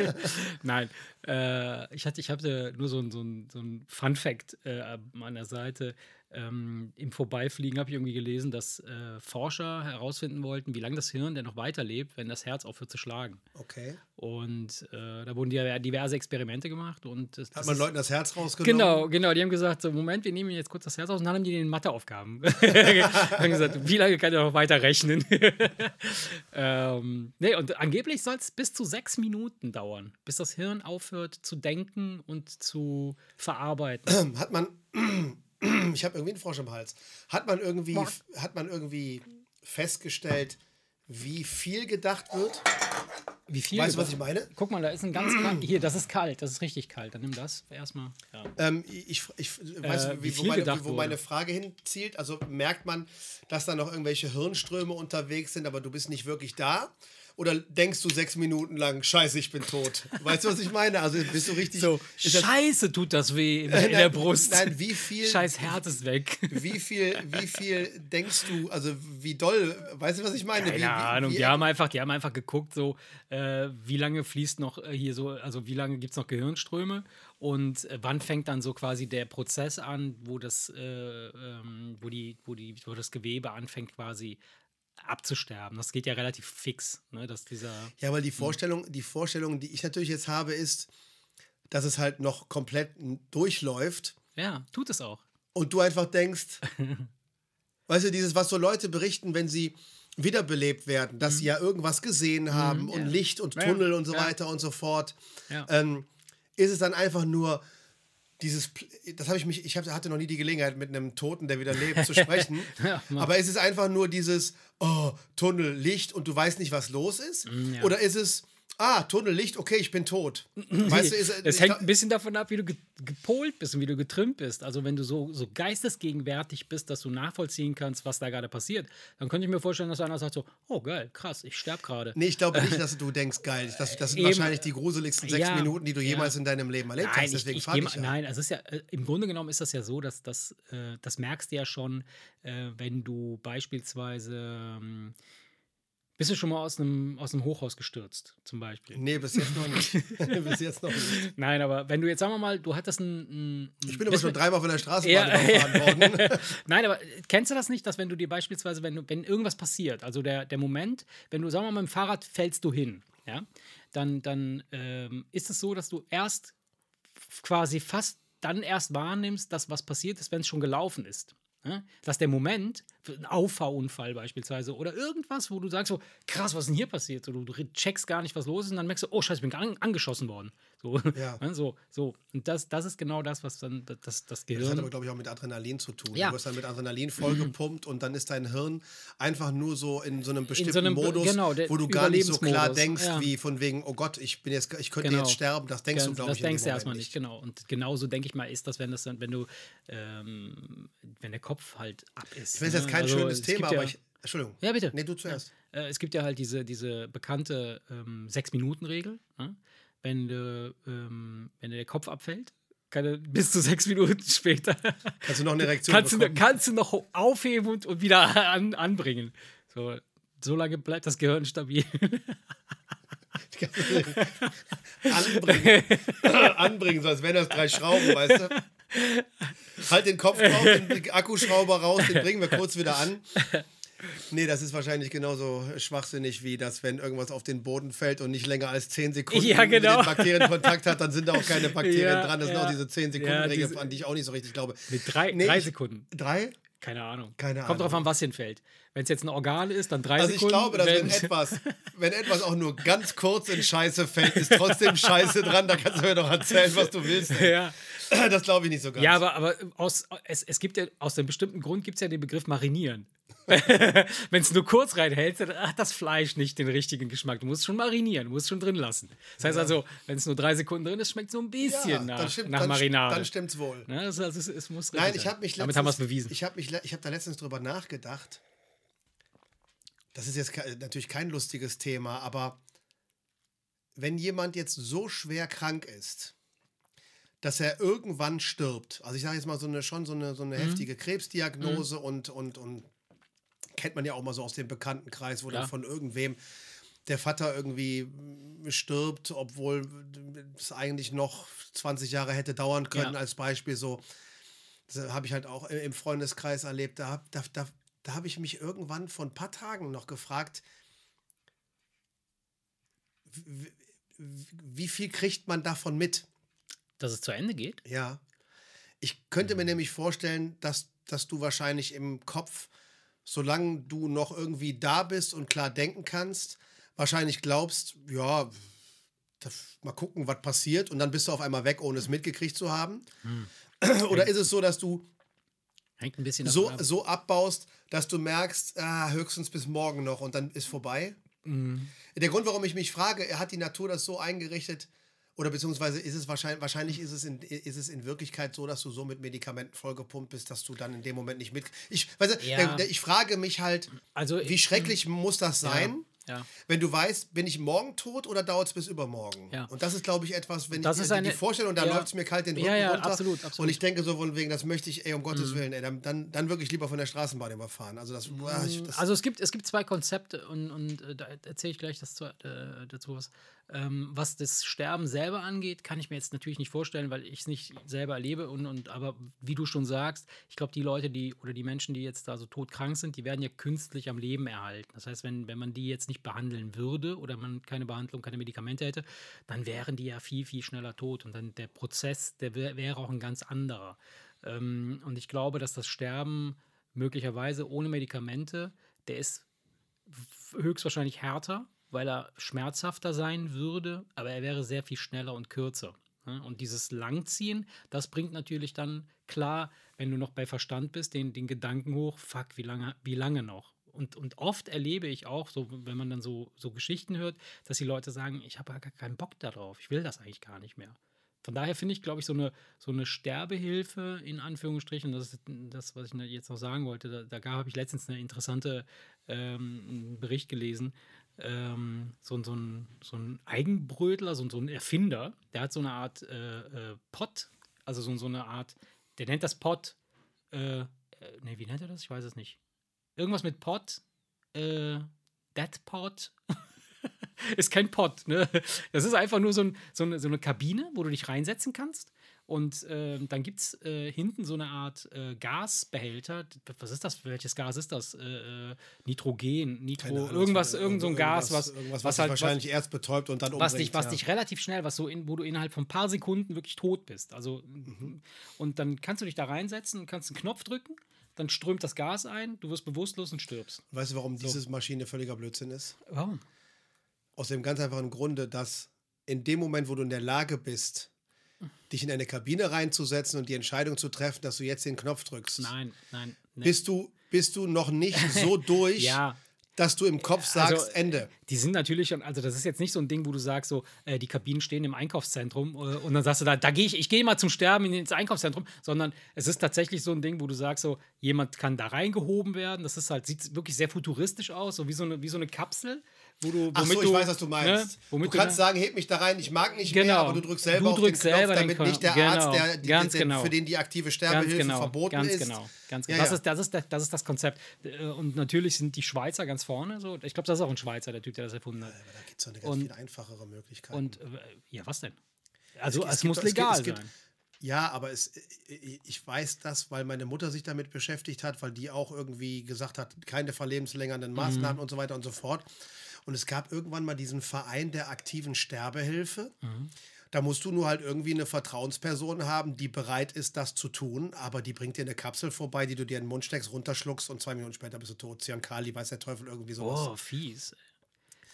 Nein, äh, ich, hatte, ich hatte nur so ein, so ein, so ein Fun-Fact äh, an der Seite. Ähm, Im Vorbeifliegen habe ich irgendwie gelesen, dass äh, Forscher herausfinden wollten, wie lange das Hirn denn noch weiterlebt, wenn das Herz aufhört zu schlagen. Okay. Und äh, da wurden ja diverse Experimente gemacht. Und das, Hat das man ist- Leuten das Herz rausgenommen? Genau, genau. Die haben gesagt: so, Moment, wir nehmen jetzt kurz das Herz aus. Und dann haben die den Matheaufgaben. [laughs] haben gesagt: Wie lange kann er noch weiter rechnen? [laughs] ähm, nee, und angeblich soll es bis zu sechs Minuten dauern, bis das Hirn aufhört zu denken und zu verarbeiten. [clears throat] Hat man, [clears throat] ich habe irgendwie einen Frosch im Hals. Hat man irgendwie, Mark. hat man irgendwie festgestellt, wie viel gedacht wird? Wie viel? Weißt du, was ich meine? Guck mal, da ist ein ganz [clears throat] kalt. Hier, das ist kalt. Das ist richtig kalt. Dann nimm das erstmal. Ja. Ähm, ich, ich weiß, Äh, wie wie, wo, viel meine, wo meine. Frage hinzielt. Also merkt man, dass da noch irgendwelche Hirnströme unterwegs sind, aber du bist nicht wirklich da? Oder denkst du sechs Minuten lang, scheiße, ich bin tot? Weißt du, was ich meine? Also bist du richtig. So, Scheiße, tut das weh in, [laughs] in Nein, der Brust. Nein, wie viel. Scheiß Herz ist weg. Wie viel, wie viel denkst du, also wie doll, weißt du, was ich meine? Keine wie, wie, Ahnung, wie, die haben einfach, die haben einfach geguckt, so, äh, wie lange fließt noch äh, hier so, also wie lange gibt es noch Gehirnströme und äh, wann fängt dann so quasi der Prozess an, wo das, äh, ähm, wo die, wo die, wo das Gewebe anfängt quasi abzusterben. Das geht ja relativ fix, ne, dass dieser. Ja, weil die Vorstellung, die Vorstellung, die ich natürlich jetzt habe, ist, dass es halt noch komplett durchläuft Ja, tut es auch. und du einfach denkst, [laughs] weißt du, dieses, was so Leute berichten, wenn sie wiederbelebt werden, dass sie ja irgendwas gesehen haben und Mhm. ja. Licht und Ja, Tunnel und so ja. weiter und so fort, Ja. ähm, ist es dann einfach nur dieses, das habe ich mich, ich hab, hatte noch nie die Gelegenheit, mit einem Toten, der wieder lebt, [laughs] zu sprechen. Ja. Aber ist es einfach nur dieses, oh, Tunnel, Licht und du weißt nicht, was los ist? Mm, ja. Oder ist es, ah, Tunnellicht, okay, ich bin tot. [clears throat] Weißt du, ist, Es ich hängt ein bisschen davon ab, wie du ge gepolt bist und wie du getrimmt bist. Also wenn du so, so geistesgegenwärtig bist, dass du nachvollziehen kannst, was da gerade passiert, dann könnte ich mir vorstellen, dass einer sagt so, oh geil, krass, ich sterbe gerade. Nee, ich glaube nicht, [laughs] dass du denkst, geil. Das, das sind Eben. wahrscheinlich die gruseligsten sechs Ja, Minuten, die du ja. jemals in deinem Leben erlebt Nein, hast. Deswegen ich, ich, ich, ja. nein, also es ist ja, äh, im Grunde genommen ist das ja so, dass das, äh, das merkst du ja schon, äh, wenn du beispielsweise, ähm, bist du schon mal aus einem, aus einem Hochhaus gestürzt, zum Beispiel? Nee, bis jetzt noch nicht. [laughs] bis jetzt noch nicht. Nein, aber wenn du jetzt, sagen wir mal, du hattest ein. ein Ich bin aber schon dreimal von der Straßenbahn Ja, worden. [laughs] Nein, aber kennst du das nicht, dass wenn du dir beispielsweise, wenn, du, wenn irgendwas passiert, also der, der Moment, wenn du, sagen wir mal, mit dem Fahrrad fällst du hin, ja, dann, dann ähm, ist es so, dass du erst quasi fast dann erst wahrnimmst, dass was passiert ist, wenn es schon gelaufen ist. Ja? Dass der Moment, ein Auffahrunfall beispielsweise oder irgendwas, wo du sagst so, krass, was ist denn hier passiert? So, du checkst gar nicht, was los ist und dann merkst du, oh scheiße, ich bin an, angeschossen worden. So, Ja. [laughs] ne, so, so. Und das, das ist genau das, was dann das, das Das Gehirn... hat aber, glaube ich, auch mit Adrenalin zu tun. Ja. Du wirst dann mit Adrenalin vollgepumpt und dann ist dein Hirn einfach nur so in so einem bestimmten einem Be- Modus, genau, wo du gar nicht so klar denkst, ja. wie von wegen, oh Gott, ich bin jetzt, ich könnte Genau. jetzt sterben. Das denkst du, Ganz- glaube das ich, dem denkst du erstmal nicht, genau. Und genauso denke ich mal, ist das, wenn das dann, wenn du, ähm, wenn der Kopf halt ab ist. Ich es ne? jetzt kein Also, schönes Thema, ja, aber ich. Entschuldigung. Ja, bitte. Nee, du zuerst. Äh, es gibt ja halt diese, diese bekannte ähm, Sechs-Minuten-Regel. Ne? Wenn, du, ähm, wenn dir der Kopf abfällt, kann er bis zu sechs Minuten [laughs] später Kannst du noch eine Erektion kannst, du, bekommen? kannst du noch aufheben und, und wieder [laughs] an, anbringen. So, so lange bleibt das Gehirn stabil. [laughs] anbringen. anbringen, so als wären das drei Schrauben, weißt du? Halt den Kopf drauf, den [laughs] Akkuschrauber raus, den bringen wir kurz wieder an. Nee, das ist wahrscheinlich genauso schwachsinnig wie das, wenn irgendwas auf den Boden fällt und nicht länger als 10 Sekunden Ja, genau. mit den Bakterien Kontakt hat, dann sind da auch keine Bakterien Ja, dran. Das sind ja. auch diese 10 Sekunden Regel, diese- an die ich auch nicht so richtig glaube. Mit drei, Nee, drei Sekunden. Drei? Keine Ahnung. Keine Kommt drauf Ahnung. an, was hinfällt. Wenn es jetzt ein Organ ist, dann drei Also ich Sekunden. glaube, dass wenn [laughs] etwas, wenn etwas auch nur ganz kurz in Scheiße fällt, ist trotzdem Scheiße dran. Da kannst du mir doch erzählen, was du willst. [laughs] ja. Das glaube ich nicht so ganz. ja, aber, aber aus, es, es gibt ja, aus einem bestimmten Grund gibt es ja den Begriff marinieren. [laughs] Wenn es nur kurz reinhältst, dann hat das Fleisch nicht den richtigen Geschmack. Du musst schon marinieren, du musst schon drin lassen. Das heißt also, wenn es nur drei Sekunden drin ist, schmeckt es so ein bisschen ja, nach, stimmt, nach dann, Marinade. Dann stimmt's wohl. Ne? Das, also, es, es muss Nein, ich habe mich Damit letztens, haben wir es bewiesen. Ich habe habe da letztens drüber nachgedacht. Das ist jetzt natürlich kein lustiges Thema, aber wenn jemand jetzt so schwer krank ist, dass er irgendwann stirbt, also ich sage jetzt mal so eine schon so eine, so Mhm. eine heftige Krebsdiagnose und, und, und kennt man ja auch mal so aus dem Bekanntenkreis, wo Ja. dann von irgendwem der Vater irgendwie stirbt, obwohl es eigentlich noch 20 Jahre hätte dauern können, Ja. als Beispiel so. Das habe ich halt auch im Freundeskreis erlebt. Da, da, da, da habe ich mich irgendwann vor ein paar Tagen noch gefragt, wie, wie viel kriegt man davon mit? Dass es zu Ende geht? Ja. Ich könnte mir nämlich vorstellen, dass, dass du wahrscheinlich im Kopf, solange du noch irgendwie da bist und klar denken kannst, wahrscheinlich glaubst, ja, mal gucken, was passiert und dann bist du auf einmal weg, ohne es mitgekriegt zu haben. [clears throat] Oder ist es so, dass du Hängt ein bisschen so, ab. so abbaust, dass du merkst, ah, höchstens bis morgen noch und dann ist vorbei? Mhm. Der Grund, warum ich mich frage, hat die Natur das so eingerichtet, oder beziehungsweise ist es wahrscheinlich, wahrscheinlich ist es, in, ist es in Wirklichkeit so, dass du so mit Medikamenten vollgepumpt bist, dass du dann in dem Moment nicht mit. Ich, weißt du, Ja. ich frage mich halt, Also, wie schrecklich muss das sein? Ja. Wenn du weißt, bin ich morgen tot oder dauert es bis übermorgen? Ja. Und das ist, glaube ich, etwas, wenn Das ich ist eine- die Vorstellung, da ja. läuft es mir kalt den Rücken Ja, ja, runter. absolut, absolut. Mhm. Und ich denke so von wegen, das möchte ich, ey, um Gottes Willen, ey, dann, dann, dann wirklich lieber von der Straßenbahn überfahren. Also das, boah, ich, das Also es gibt, es gibt zwei Konzepte und, und äh, da erzähle ich gleich das, äh, dazu was. Ähm, was das Sterben selber angeht, kann ich mir jetzt natürlich nicht vorstellen, weil ich es nicht selber erlebe. Und, und aber wie du schon sagst, ich glaube, die Leute, die oder die Menschen, die jetzt da so todkrank sind, die werden ja künstlich am Leben erhalten. Das heißt, wenn, wenn man die jetzt nicht behandeln würde oder man keine Behandlung, keine Medikamente hätte, dann wären die ja viel, viel schneller tot. Und dann der Prozess, der wär, wäre auch ein ganz anderer. Ähm, und ich glaube, dass das Sterben möglicherweise ohne Medikamente, der ist höchstwahrscheinlich härter, weil er schmerzhafter sein würde, aber er wäre sehr viel schneller und kürzer. ne? Und dieses Langziehen, das bringt natürlich dann klar, wenn du noch bei Verstand bist, den, den Gedanken hoch, fuck, wie lange, wie lange noch? und, und oft erlebe ich auch, so, wenn man dann so, so Geschichten hört, dass die Leute sagen, ich habe gar keinen Bock darauf, ich will das eigentlich gar nicht mehr. Von daher finde ich, glaube ich, so eine, so eine Sterbehilfe in Anführungsstrichen, das ist das, was ich jetzt noch sagen wollte. Da, da habe ich letztens eine interessante ähm, Bericht gelesen. Ähm, so, so, ein, so ein Eigenbrötler, so, so ein Erfinder, der hat so eine Art äh, äh, Pot, also so, so eine Art, der nennt das Pot, äh, äh ne, wie nennt er das? Ich weiß es nicht. Irgendwas mit Pot, äh, Dead Pot. [laughs] ist kein Pod, ne? Das ist einfach nur so, ein, so, eine, so eine Kabine, wo du dich reinsetzen kannst. Und äh, dann gibt es äh, hinten so eine Art äh, Gasbehälter. Was ist das? Welches Gas ist das? Äh, äh, Nitrogen, Nitro, Ahnung, irgendwas, irgend so ein Gas, was, was, was halt wahrscheinlich was, erst betäubt und dann was umbringt, dich, was ja. dich relativ schnell, was so in, wo du innerhalb von ein paar Sekunden wirklich tot bist. Also mhm. und dann kannst du dich da reinsetzen, kannst einen Knopf drücken, dann strömt das Gas ein, du wirst bewusstlos und stirbst. Weißt du, warum so. diese Maschine völliger Blödsinn ist? Warum? Aus dem ganz einfachen Grunde, dass in dem Moment, wo du in der Lage bist, dich in eine Kabine reinzusetzen und die Entscheidung zu treffen, dass du jetzt den Knopf drückst. Nein, nein. Nee. Bist, du, bist du noch nicht so [laughs] durch, ja dass du im Kopf sagst, also, Ende. Die sind natürlich also das ist jetzt nicht so ein Ding, wo du sagst, so, äh, die Kabinen stehen im Einkaufszentrum äh, und dann sagst du, da, da gehe ich, ich gehe mal zum Sterben ins Einkaufszentrum, sondern es ist tatsächlich so ein Ding, wo du sagst, so, jemand kann da reingehoben werden. Das ist halt, sieht wirklich sehr futuristisch aus, so wie so eine, wie so eine Kapsel wo du, Ach so, ich weiß, was du meinst. Ne? du kannst du, sagen, heb mich da rein, ich mag nicht genau. mehr, aber du drückst selber du drückst auf den Knopf, damit den nicht der genau. Arzt, der, die, Ganz der, genau. für den die aktive Sterbehilfe genau. verboten ganz ist. Genau. Ganz genau. Das, ist, das, ist, das ist das Konzept. Äh, und natürlich sind die Schweizer ganz vorne. So. Ich glaube, das ist auch ein Schweizer, der Typ, der das erfunden hat. Ja, aber da gibt es eine ganz und, viel einfachere Möglichkeit. Und äh, ja, was denn? Also es, es, es muss gibt, legal es gibt, sein. Ja, aber es, ich weiß das, weil meine Mutter sich damit beschäftigt hat, weil die auch irgendwie gesagt hat, keine verlebensverlängernden Maßnahmen mhm. und so weiter und so fort. Und es gab irgendwann mal diesen Verein der aktiven Sterbehilfe. Mhm. Da musst du nur halt irgendwie eine Vertrauensperson haben, die bereit ist, das zu tun, aber die bringt dir eine Kapsel vorbei, die du dir in den Mund steckst, runterschluckst und zwei Minuten später bist du tot. Kali, weiß der Teufel, irgendwie sowas. Oh, fies.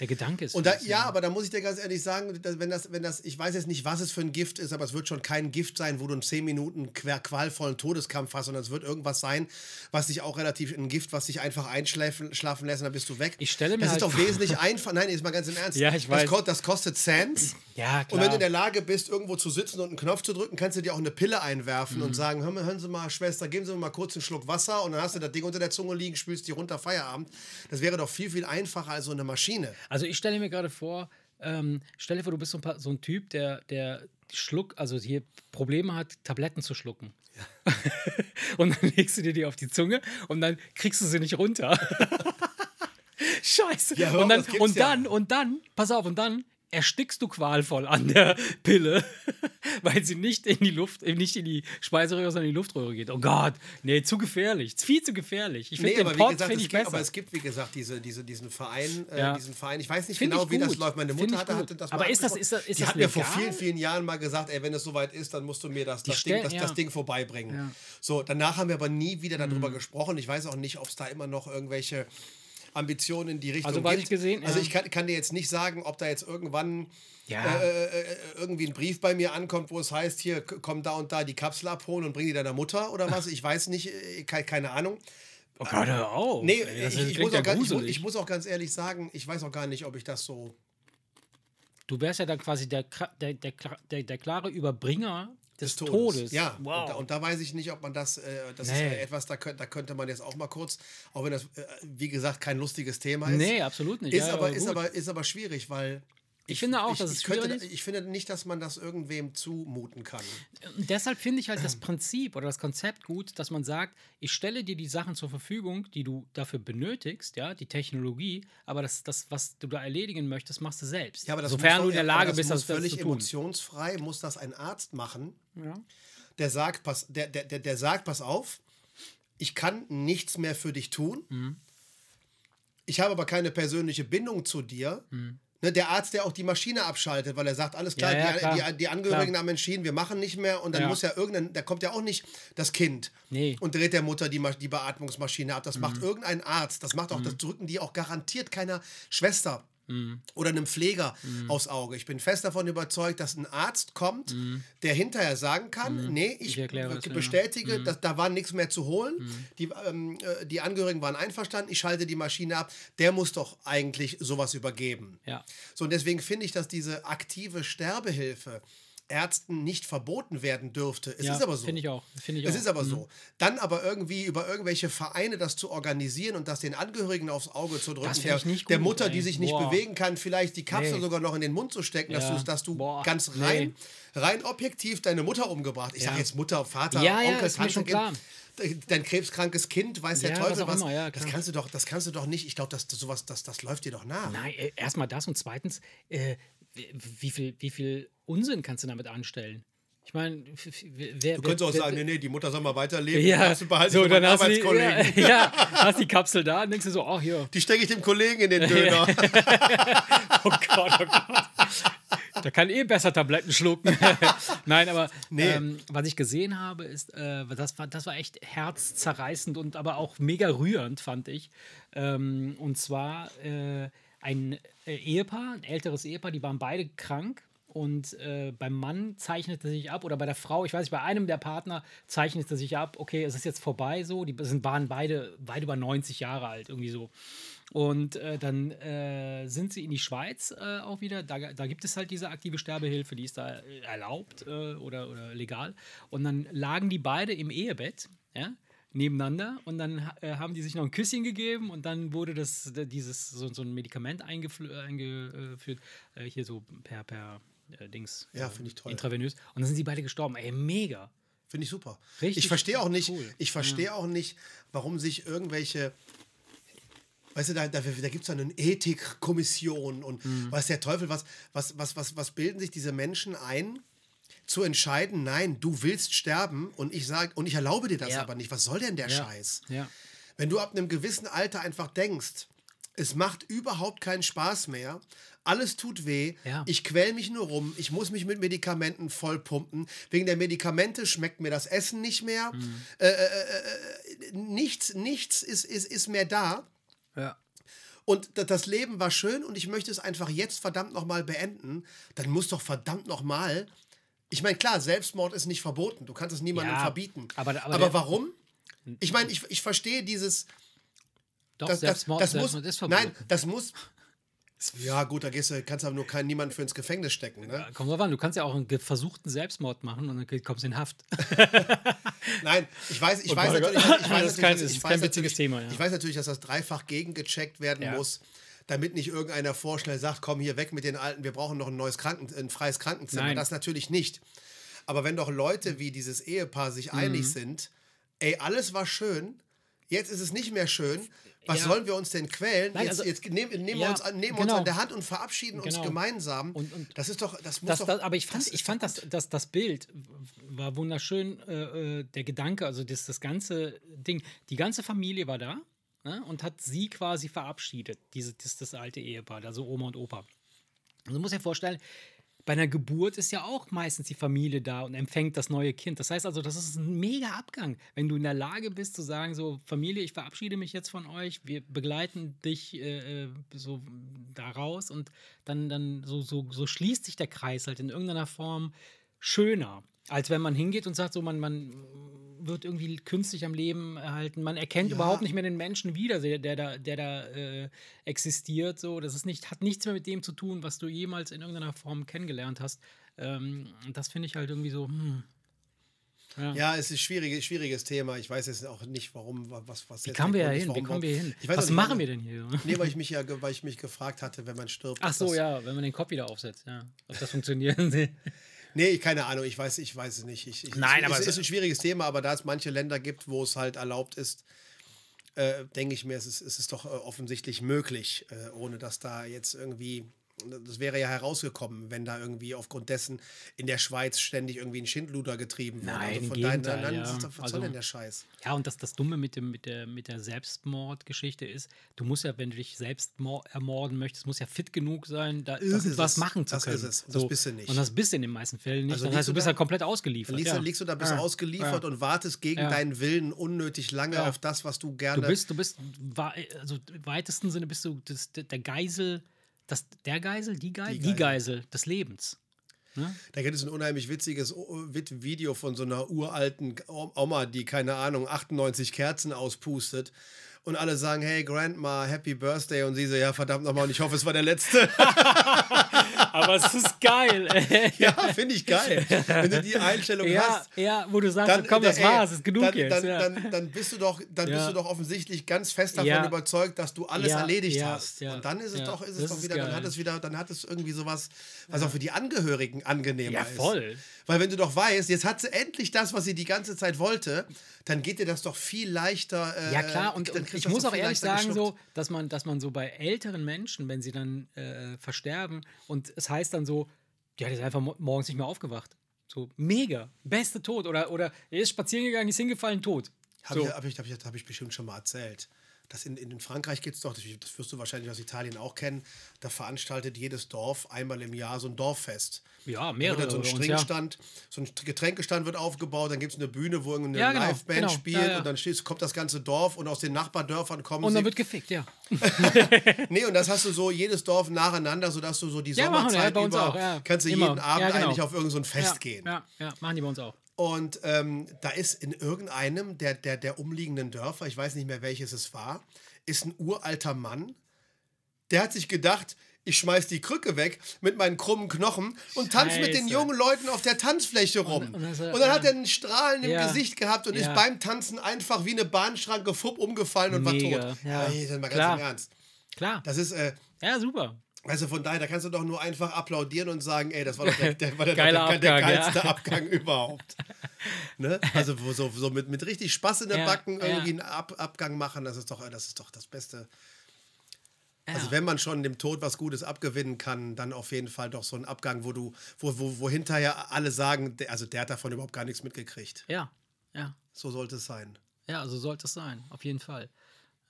Der Gedanke ist. Und da, ja, aber da muss ich dir ganz ehrlich sagen, wenn das, wenn das, ich weiß jetzt nicht, was es für ein Gift ist, aber es wird schon kein Gift sein, wo du in zehn Minuten quer qualvollen Todeskampf hast, sondern es wird irgendwas sein, was dich auch relativ ein Gift, was dich einfach einschlafen schlafen lässt und dann bist du weg. Ich stelle mir das halt ist doch wesentlich einfach. Nein, ist mal ganz im Ernst. Ja, ich weiß. Das, das kostet Cents. Ja, klar. Und wenn du in der Lage bist, irgendwo zu sitzen und einen Knopf zu drücken, kannst du dir auch eine Pille einwerfen mhm. und sagen: Hör, hören Sie mal, Schwester, geben Sie mir mal kurz einen Schluck Wasser und dann hast du das Ding unter der Zunge liegen, spülst die runter, Feierabend. Das wäre doch viel, viel einfacher als so eine Maschine. Also, ich stelle mir gerade vor, ähm, stell dir vor, du bist so ein, paar, so ein Typ, der, der Schluck, also hier Probleme hat, Tabletten zu schlucken. Ja. [laughs] und dann legst du dir die auf die Zunge und dann kriegst du sie nicht runter. [laughs] Scheiße. Ja, und dann, und dann, ja. und dann, pass auf, und dann erstickst du qualvoll an der Pille, [laughs] weil sie nicht in die Luft, äh, nicht in die Speiseröhre, sondern in die Luftröhre geht. Oh Gott, nee, zu gefährlich. Viel zu gefährlich. Ich finde nee, den Pott finde ich besser. Aber es gibt, wie gesagt, diese, diese, diesen Verein, äh, ja. diesen Verein. Ich weiß nicht find genau, wie das läuft. Meine Mutter hatte, hatte, das Aber ist das, ist das, ist Die das hat legal? mir vor vielen, vielen Jahren mal gesagt, ey, wenn es soweit ist, dann musst du mir das, das, Ding, das, das Ding vorbeibringen. Ja. So, danach haben wir aber nie wieder darüber mhm. gesprochen. Ich weiß auch nicht, ob es da immer noch irgendwelche Ambitionen in die Richtung also, was gibt. Ich gesehen, also ich kann, kann, dir jetzt nicht sagen, ob da jetzt irgendwann ja. Äh, äh, äh, irgendwie ein Brief bei mir ankommt, wo es heißt, hier komm da und da die Kapsel abholen und bring die deiner Mutter oder was. Ich weiß nicht, äh, keine Ahnung. Oh Gott, hör auf. Nee, ich, ich, muss ja ganz, ich, muss auch ganz ehrlich sagen, ich weiß auch gar nicht, ob ich das so. Du wärst ja dann quasi der, der, der, der, der klare Überbringer des, des Todes. Todes. Ja, wow. und, da, und, da, weiß ich nicht, ob man das, äh, das nee. ist etwas, da, könnt, da könnte man jetzt auch mal kurz, auch wenn das, äh, wie gesagt, kein lustiges Thema ist. Nee, absolut nicht. Ist, ja, aber, ist, aber, ist aber schwierig, weil ich, finde auch, ich, dass es ich könnte, ist. Ich finde nicht, dass man das irgendwem zumuten kann. Und deshalb finde ich halt das Prinzip oder das Konzept gut, dass man sagt, ich stelle dir die Sachen zur Verfügung, die du dafür benötigst, ja, die Technologie, aber das, das was du da erledigen möchtest, machst du selbst. Ja, aber das Sofern doch, du in der Lage das bist, das völlig emotionsfrei muss das ein Arzt machen. Ja. Der sagt, pass, der, der, der, der sagt, pass auf, ich kann nichts mehr für dich tun. Mhm. Ich habe aber keine persönliche Bindung zu dir. Mhm Ne, der Arzt, der auch die Maschine abschaltet, weil er sagt, alles klar, ja, ja, klar. Die, die, die, Angehörigen klar. haben entschieden, wir machen nicht mehr und dann ja. muss ja irgendein, da kommt ja auch nicht das Kind nee. und dreht der Mutter die, die Beatmungsmaschine ab. Das mhm. macht irgendein Arzt, das macht auch, mhm. das drücken die auch garantiert keiner Schwester oder einem Pfleger aufs Auge. Ich bin fest davon überzeugt, dass ein Arzt kommt, der hinterher sagen kann, nee, ich, Ich das, bestätige, dass, da war nichts mehr zu holen. Die, ähm, äh, die Angehörigen waren einverstanden, ich schalte die Maschine ab. Der muss doch eigentlich sowas übergeben. Ja. So, und deswegen finde ich, dass diese aktive Sterbehilfe Ärzten nicht verboten werden dürfte. Es Ja, ist aber so. finde ich auch, finde ich es auch. ist aber so. Dann aber irgendwie über irgendwelche Vereine das zu organisieren und das den Angehörigen aufs Auge zu drücken, der, ich nicht der gut, Mutter, ey. die sich nicht Boah. bewegen kann, vielleicht die Kapsel Nee. sogar noch in den Mund zu stecken, dass Ja. du, dass du Boah, ganz nee. rein, rein objektiv deine Mutter umgebracht. Ich Ja. sage jetzt Mutter, Vater, Ja, ja, Onkel, mir Tante, klar. dein krebskrankes Kind, weiß der Ja, Teufel was immer, ja, das kannst du doch, das kannst du doch nicht. Ich glaube, dass das sowas, das, das läuft dir doch nach. Nein, äh, erstmal das und zweitens, äh, wie- viel, wie viel Unsinn kannst du damit anstellen? Ich meine, wer. Du könntest auch wer, sagen, nee, nee, die Mutter soll mal weiterleben. Ja, Kannst du behalten so, dann hast du, die, ja, Arbeitskollegen. [laughs] ja, hast die Kapsel da und denkst du so, ach hier, Die stecke ich dem Kollegen in den Döner. [laughs] [laughs] oh Gott, oh Gott. Da kann eh besser Tabletten schlucken. Nein, aber Nee. ähm, was ich gesehen habe, ist, äh, das, war, das war echt herzzerreißend und aber auch mega rührend, fand ich. Ähm, und zwar äh, ein Ehepaar, ein älteres Ehepaar, die waren beide krank. Und äh, beim Mann zeichnete sich ab, oder bei der Frau, ich weiß nicht, bei einem der Partner zeichnete sich ab, okay, es ist jetzt vorbei so, die sind, waren beide weit über 90 Jahre alt, irgendwie so. Und äh, dann äh, sind sie in die Schweiz äh, auch wieder. Da, da gibt es halt diese aktive Sterbehilfe, die ist da äh, erlaubt äh, oder, oder legal. Und dann lagen die beide im Ehebett, ja, nebeneinander. Und dann äh, haben die sich noch ein Küsschen gegeben und dann wurde das, dieses, so, so ein Medikament eingeführt, äh, hier so per, per äh, Dings. Ja, äh, finde ich toll. Intravenös. Und dann sind sie beide gestorben. Ey, mega. Finde ich super. Richtig ich verstehe auch nicht, cool. ich verstehe auch nicht, warum sich irgendwelche, weißt du, da, da, da gibt es eine Ethikkommission und Mhm. weiß der Teufel, was, was, was, was, was bilden sich diese Menschen ein, zu entscheiden, nein, du willst sterben und ich sage, und ich erlaube dir das Ja. aber nicht. Was soll denn der Ja. Scheiß? Ja. Wenn du ab einem gewissen Alter einfach denkst, es macht überhaupt keinen Spaß mehr, alles tut weh, Ja. ich quäl mich nur rum, ich muss mich mit Medikamenten vollpumpen, wegen der Medikamente schmeckt mir das Essen nicht mehr, Mhm. äh, äh, äh, nichts, nichts ist, ist, ist mehr da. Ja. Und da- das Leben war schön und ich möchte es einfach jetzt verdammt nochmal beenden, dann muss doch verdammt nochmal. Ich meine, klar, Selbstmord ist nicht verboten, du kannst es niemandem Ja, verbieten. aber- aber aber warum? Ich meine, ich, ich verstehe dieses, Doch, das, das, Selbstmord, das Selbstmord muss, ist verboten. Nein, das muss. Ja, gut, da gehst du, kannst aber nur keinen, niemanden für ins Gefängnis stecken. Ne? Kommt drauf an, du kannst ja auch einen versuchten Selbstmord machen und dann kommst du in Haft. [laughs] Nein, ich weiß, ich Oh weiß Gott, oh natürlich, ich weiß Das ist natürlich, kein- das ich weiß kein witziges Thema, ja. Ich weiß natürlich, dass das dreifach gegengecheckt werden Ja. muss, damit nicht irgendeiner vorschnell sagt, komm hier weg mit den Alten, wir brauchen noch ein neues Kranken, ein freies Krankenzimmer. Nein. Das natürlich nicht. Aber wenn doch Leute wie dieses Ehepaar Mhm. sich einig sind, ey, alles war schön, jetzt ist es nicht mehr schön. Was Ja. sollen wir uns denn quälen? Nein, jetzt also- jetzt nehmen, nehmen, wir Ja, uns, an, nehmen wir uns genau. an der Hand und verabschieden uns Genau. gemeinsam. Und- und das ist doch, das muss Das, doch. das, aber ich fand, das ich fand das, das, das Bild war wunderschön, äh, äh, der Gedanke, also das, das ganze Ding, die ganze Familie war da ne, und hat sie quasi verabschiedet, diese, das, das alte Ehepaar, also Oma und Opa. Du musst dir vorstellen, bei einer Geburt ist ja auch meistens die Familie da und empfängt das neue Kind. Das heißt also, das ist ein mega Abgang, wenn du in der Lage bist zu sagen, so Familie, ich verabschiede mich jetzt von euch, wir begleiten dich äh, äh, so da raus und dann, dann so, so, so schließt sich der Kreis halt in irgendeiner Form schöner, als wenn man hingeht und sagt, so man, man wird irgendwie künstlich am Leben erhalten. Man erkennt Ja. überhaupt nicht mehr den Menschen wieder, der, der da, der da äh, existiert. So. Das ist nicht, hat nichts mehr mit dem zu tun, was du jemals in irgendeiner Form kennengelernt hast. Ähm, das finde ich halt irgendwie so, hm. Ja. Ja, es ist ein schwieriges, schwieriges Thema. Ich weiß jetzt auch nicht, warum, was, was Wie kamen wir ja hin? Wie kommen wir hin? Was nicht, machen warum- wir denn hier? Nee, weil ich mich ja, weil ich mich gefragt hatte, wenn man stirbt. Ach so, ja, wenn man den Kopf wieder aufsetzt, ja. Ob das funktioniert. [laughs] Nee, keine Ahnung, ich weiß, ich weiß es nicht. Ich, ich, Nein, es, aber es ist ein schwieriges Thema, aber da es manche Länder gibt, wo es halt erlaubt ist, äh, denke ich mir, es ist, es ist doch äh, offensichtlich möglich, äh, ohne dass da jetzt irgendwie. Das wäre ja herausgekommen, wenn da irgendwie aufgrund dessen in der Schweiz ständig irgendwie ein Schindluder getrieben wurde. Nein, also von daher, Gegenteil, nein, ja. das was Also- soll denn der Scheiß? Ja, und das, das Dumme mit, dem, mit, der, mit der Selbstmordgeschichte ist, du musst ja, wenn du dich selbst mor- ermorden möchtest, musst ja fit genug sein, da irgendwas machen zu Das können. ist es. Und das bist du nicht. Und das bist du in den meisten Fällen nicht. Also das heißt, du bist da- ja komplett ausgeliefert. Liegst, ja. du, liegst du da bist Ja. ausgeliefert und wartest gegen deinen Willen unnötig lange auf das, was du gerne. Du bist, du bist, also im weitesten Sinne bist du das, der Geisel Das, der Geisel, die Geisel, Die die Geisel. Des Lebens. Ne? Da gibt es ein unheimlich witziges O- Wit- Video von so einer uralten Oma, die, keine Ahnung, 98 Kerzen auspustet. Und alle sagen, hey Grandma, Happy Birthday. Und sie so, ja, verdammt nochmal, und ich hoffe, es war der letzte. [laughs] Aber es ist geil. ey. [laughs] ja, finde ich geil. Wenn du die Einstellung ja, hast, ja, wo du sagst, dann, komm, das ey, war's, ist genug dann, jetzt. Dann, ja. dann, dann, bist du doch, dann Ja. bist du doch offensichtlich ganz fest davon Ja. überzeugt, dass du alles Ja, erledigt ja, hast. ja, Und dann ist es ja. doch, ist es Das doch ist wieder, dann hat es wieder, dann hat es irgendwie sowas, was auch für die Angehörigen angenehmer Ja, ist. voll. Weil wenn du doch weißt, jetzt hat sie endlich das, was sie die ganze Zeit wollte, dann geht dir das doch viel leichter. Äh, Ja klar, und, und ich muss auch ehrlich sagen, geschluckt. so, dass man, dass man so bei älteren Menschen, wenn sie dann äh, versterben und es heißt dann so, ja, der ist einfach mo- morgens nicht mehr aufgewacht. So, mega, beste Tod. Oder, oder er ist spazieren gegangen, ist hingefallen, tot. Habe So. ich, hab ich, hab ich, hab ich bestimmt schon mal erzählt. Das in, in Frankreich gibt es doch, das, wirst du wahrscheinlich aus Italien auch kennen, da veranstaltet jedes Dorf einmal im Jahr so ein Dorffest. Ja, Da mehrere. dann so ein uns, ja. Stringstand, so ein Getränkestand wird aufgebaut, dann gibt es eine Bühne, wo irgendeine Ja, genau, Liveband genau, spielt ja, und dann steht, kommt das ganze Dorf und aus den Nachbardörfern kommen Und dann wird gefickt, ja. [laughs] Nee, und das hast du so jedes Dorf nacheinander, sodass du so die machen Sommerzeit uns über auch, kannst du Immer. jeden Abend genau. eigentlich auf irgendein so ein Fest gehen. Ja, ja, machen die bei uns auch. Und ähm, da ist in irgendeinem der, der, der umliegenden Dörfer, ich weiß nicht mehr welches es war, ist ein uralter Mann, der hat sich gedacht, ich schmeiß die Krücke weg mit meinen krummen Knochen und tanze mit den jungen Leuten auf der Tanzfläche rum. Und- Und, und das, äh, dann hat ja. er einen Strahlen im Ja. Gesicht gehabt und Ja. ist beim Tanzen einfach wie eine Bahnschranke fupp umgefallen und war Mega, tot. ja. Hey, das mal ganz Klar. im Ernst. Klar. Das ist, äh, Ja, super. Also von daher, da kannst du doch nur einfach applaudieren und sagen, ey, das war doch der, [laughs] der, war der, der, der Abgang, ja. geilste Abgang [laughs] überhaupt. Ne? Also so, so mit, mit richtig Spaß in den Ja, Backen ja. irgendwie einen Ab, Abgang machen, das ist doch das, ist doch das Beste. Ja. Also wenn man schon dem Tod was Gutes abgewinnen kann, dann auf jeden Fall doch so ein Abgang, wo du, wo, wo, wo hinterher alle sagen, der, also der hat davon überhaupt gar nichts mitgekriegt. Ja, ja. So sollte es sein. Ja, so sollte es sein, auf jeden Fall.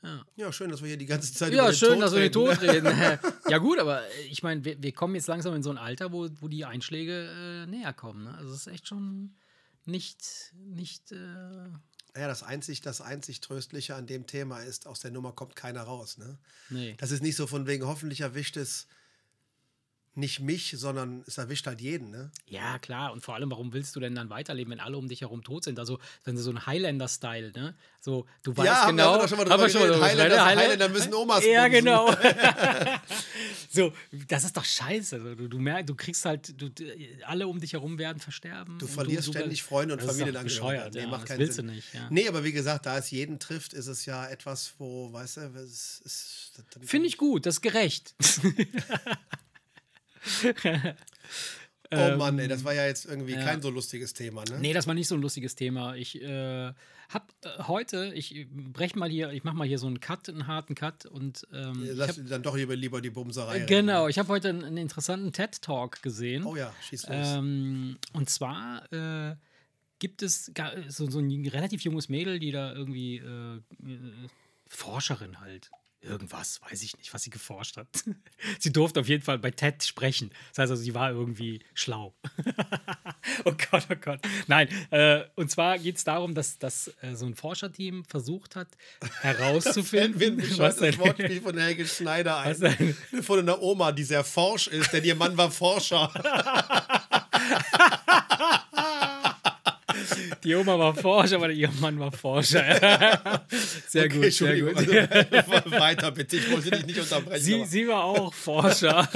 Ja. Ja, schön, dass wir hier die ganze Zeit Ja, über den schön, Tod dass wir den reden. Tod reden. [laughs] [laughs] ja, gut, aber ich meine, wir, wir kommen jetzt langsam in so ein Alter, wo, wo die Einschläge äh, näher kommen. Ne? Also, es ist echt schon nicht. nicht äh, Ja, das einzig, das einzig Tröstliche an dem Thema ist, aus der Nummer kommt keiner raus. Ne? nee. Das ist nicht so von wegen, hoffentlich erwischt es nicht mich, sondern es erwischt halt jeden. Ne? Ja, klar. Und vor allem, warum willst du denn dann weiterleben, wenn alle um dich herum tot sind? Also, wenn du so ein Highlander-Style, ne? So, du weißt wir- genau. haben wir doch schon mal drüber schon Highlander- geredet, Highlander müssen Omas Ja, bumsen. genau. [laughs] [laughs] so, das ist doch scheiße. Du, du merkst, du kriegst halt, du, alle um dich herum werden versterben. Du verlierst du, ständig Freunde und Familienangehörige. Nee, ja, macht das keinen willst Sinn. du nicht. Ja. Nee, aber wie gesagt, da es jeden trifft, ist es ja etwas, wo, weißt du, es ist. Finde ich gut, das ist gerecht. [laughs] [laughs] Oh Mann, ey, das war ja jetzt irgendwie kein so lustiges Thema, ne? Ähm, Nee, das war nicht so ein lustiges Thema. Ich äh, hab äh, heute, ich brech mal hier, ich mach mal hier so einen Cut, einen harten Cut und ähm, ich Lass hab, dann doch lieber, lieber die Bumserei. reden. genau, ich habe heute einen, einen interessanten TED-Talk gesehen. Oh ja, schieß los. Ähm, und zwar äh, gibt es so, so ein relativ junges Mädel, die da irgendwie äh, äh, Forscherin halt. Irgendwas, weiß ich nicht, was sie geforscht hat. [laughs] sie durfte auf jeden Fall bei TED sprechen. Das heißt also, sie war irgendwie schlau. [laughs] oh Gott, oh Gott. Nein, äh, und zwar geht es darum, dass, dass äh, so ein Forscherteam versucht hat, [laughs] herauszufinden. Mir was das denn? Wortspiel von Helge Schneider ein. Von einer Oma, die sehr forsch ist, denn ihr Mann war Forscher. Die Oma war Forscher, aber ihr Mann war Forscher. [laughs] sehr Okay, gut, sehr Entschuldigung. gut. [laughs] Weiter bitte, ich wollte dich nicht unterbrechen. Sie, sie war auch Forscher.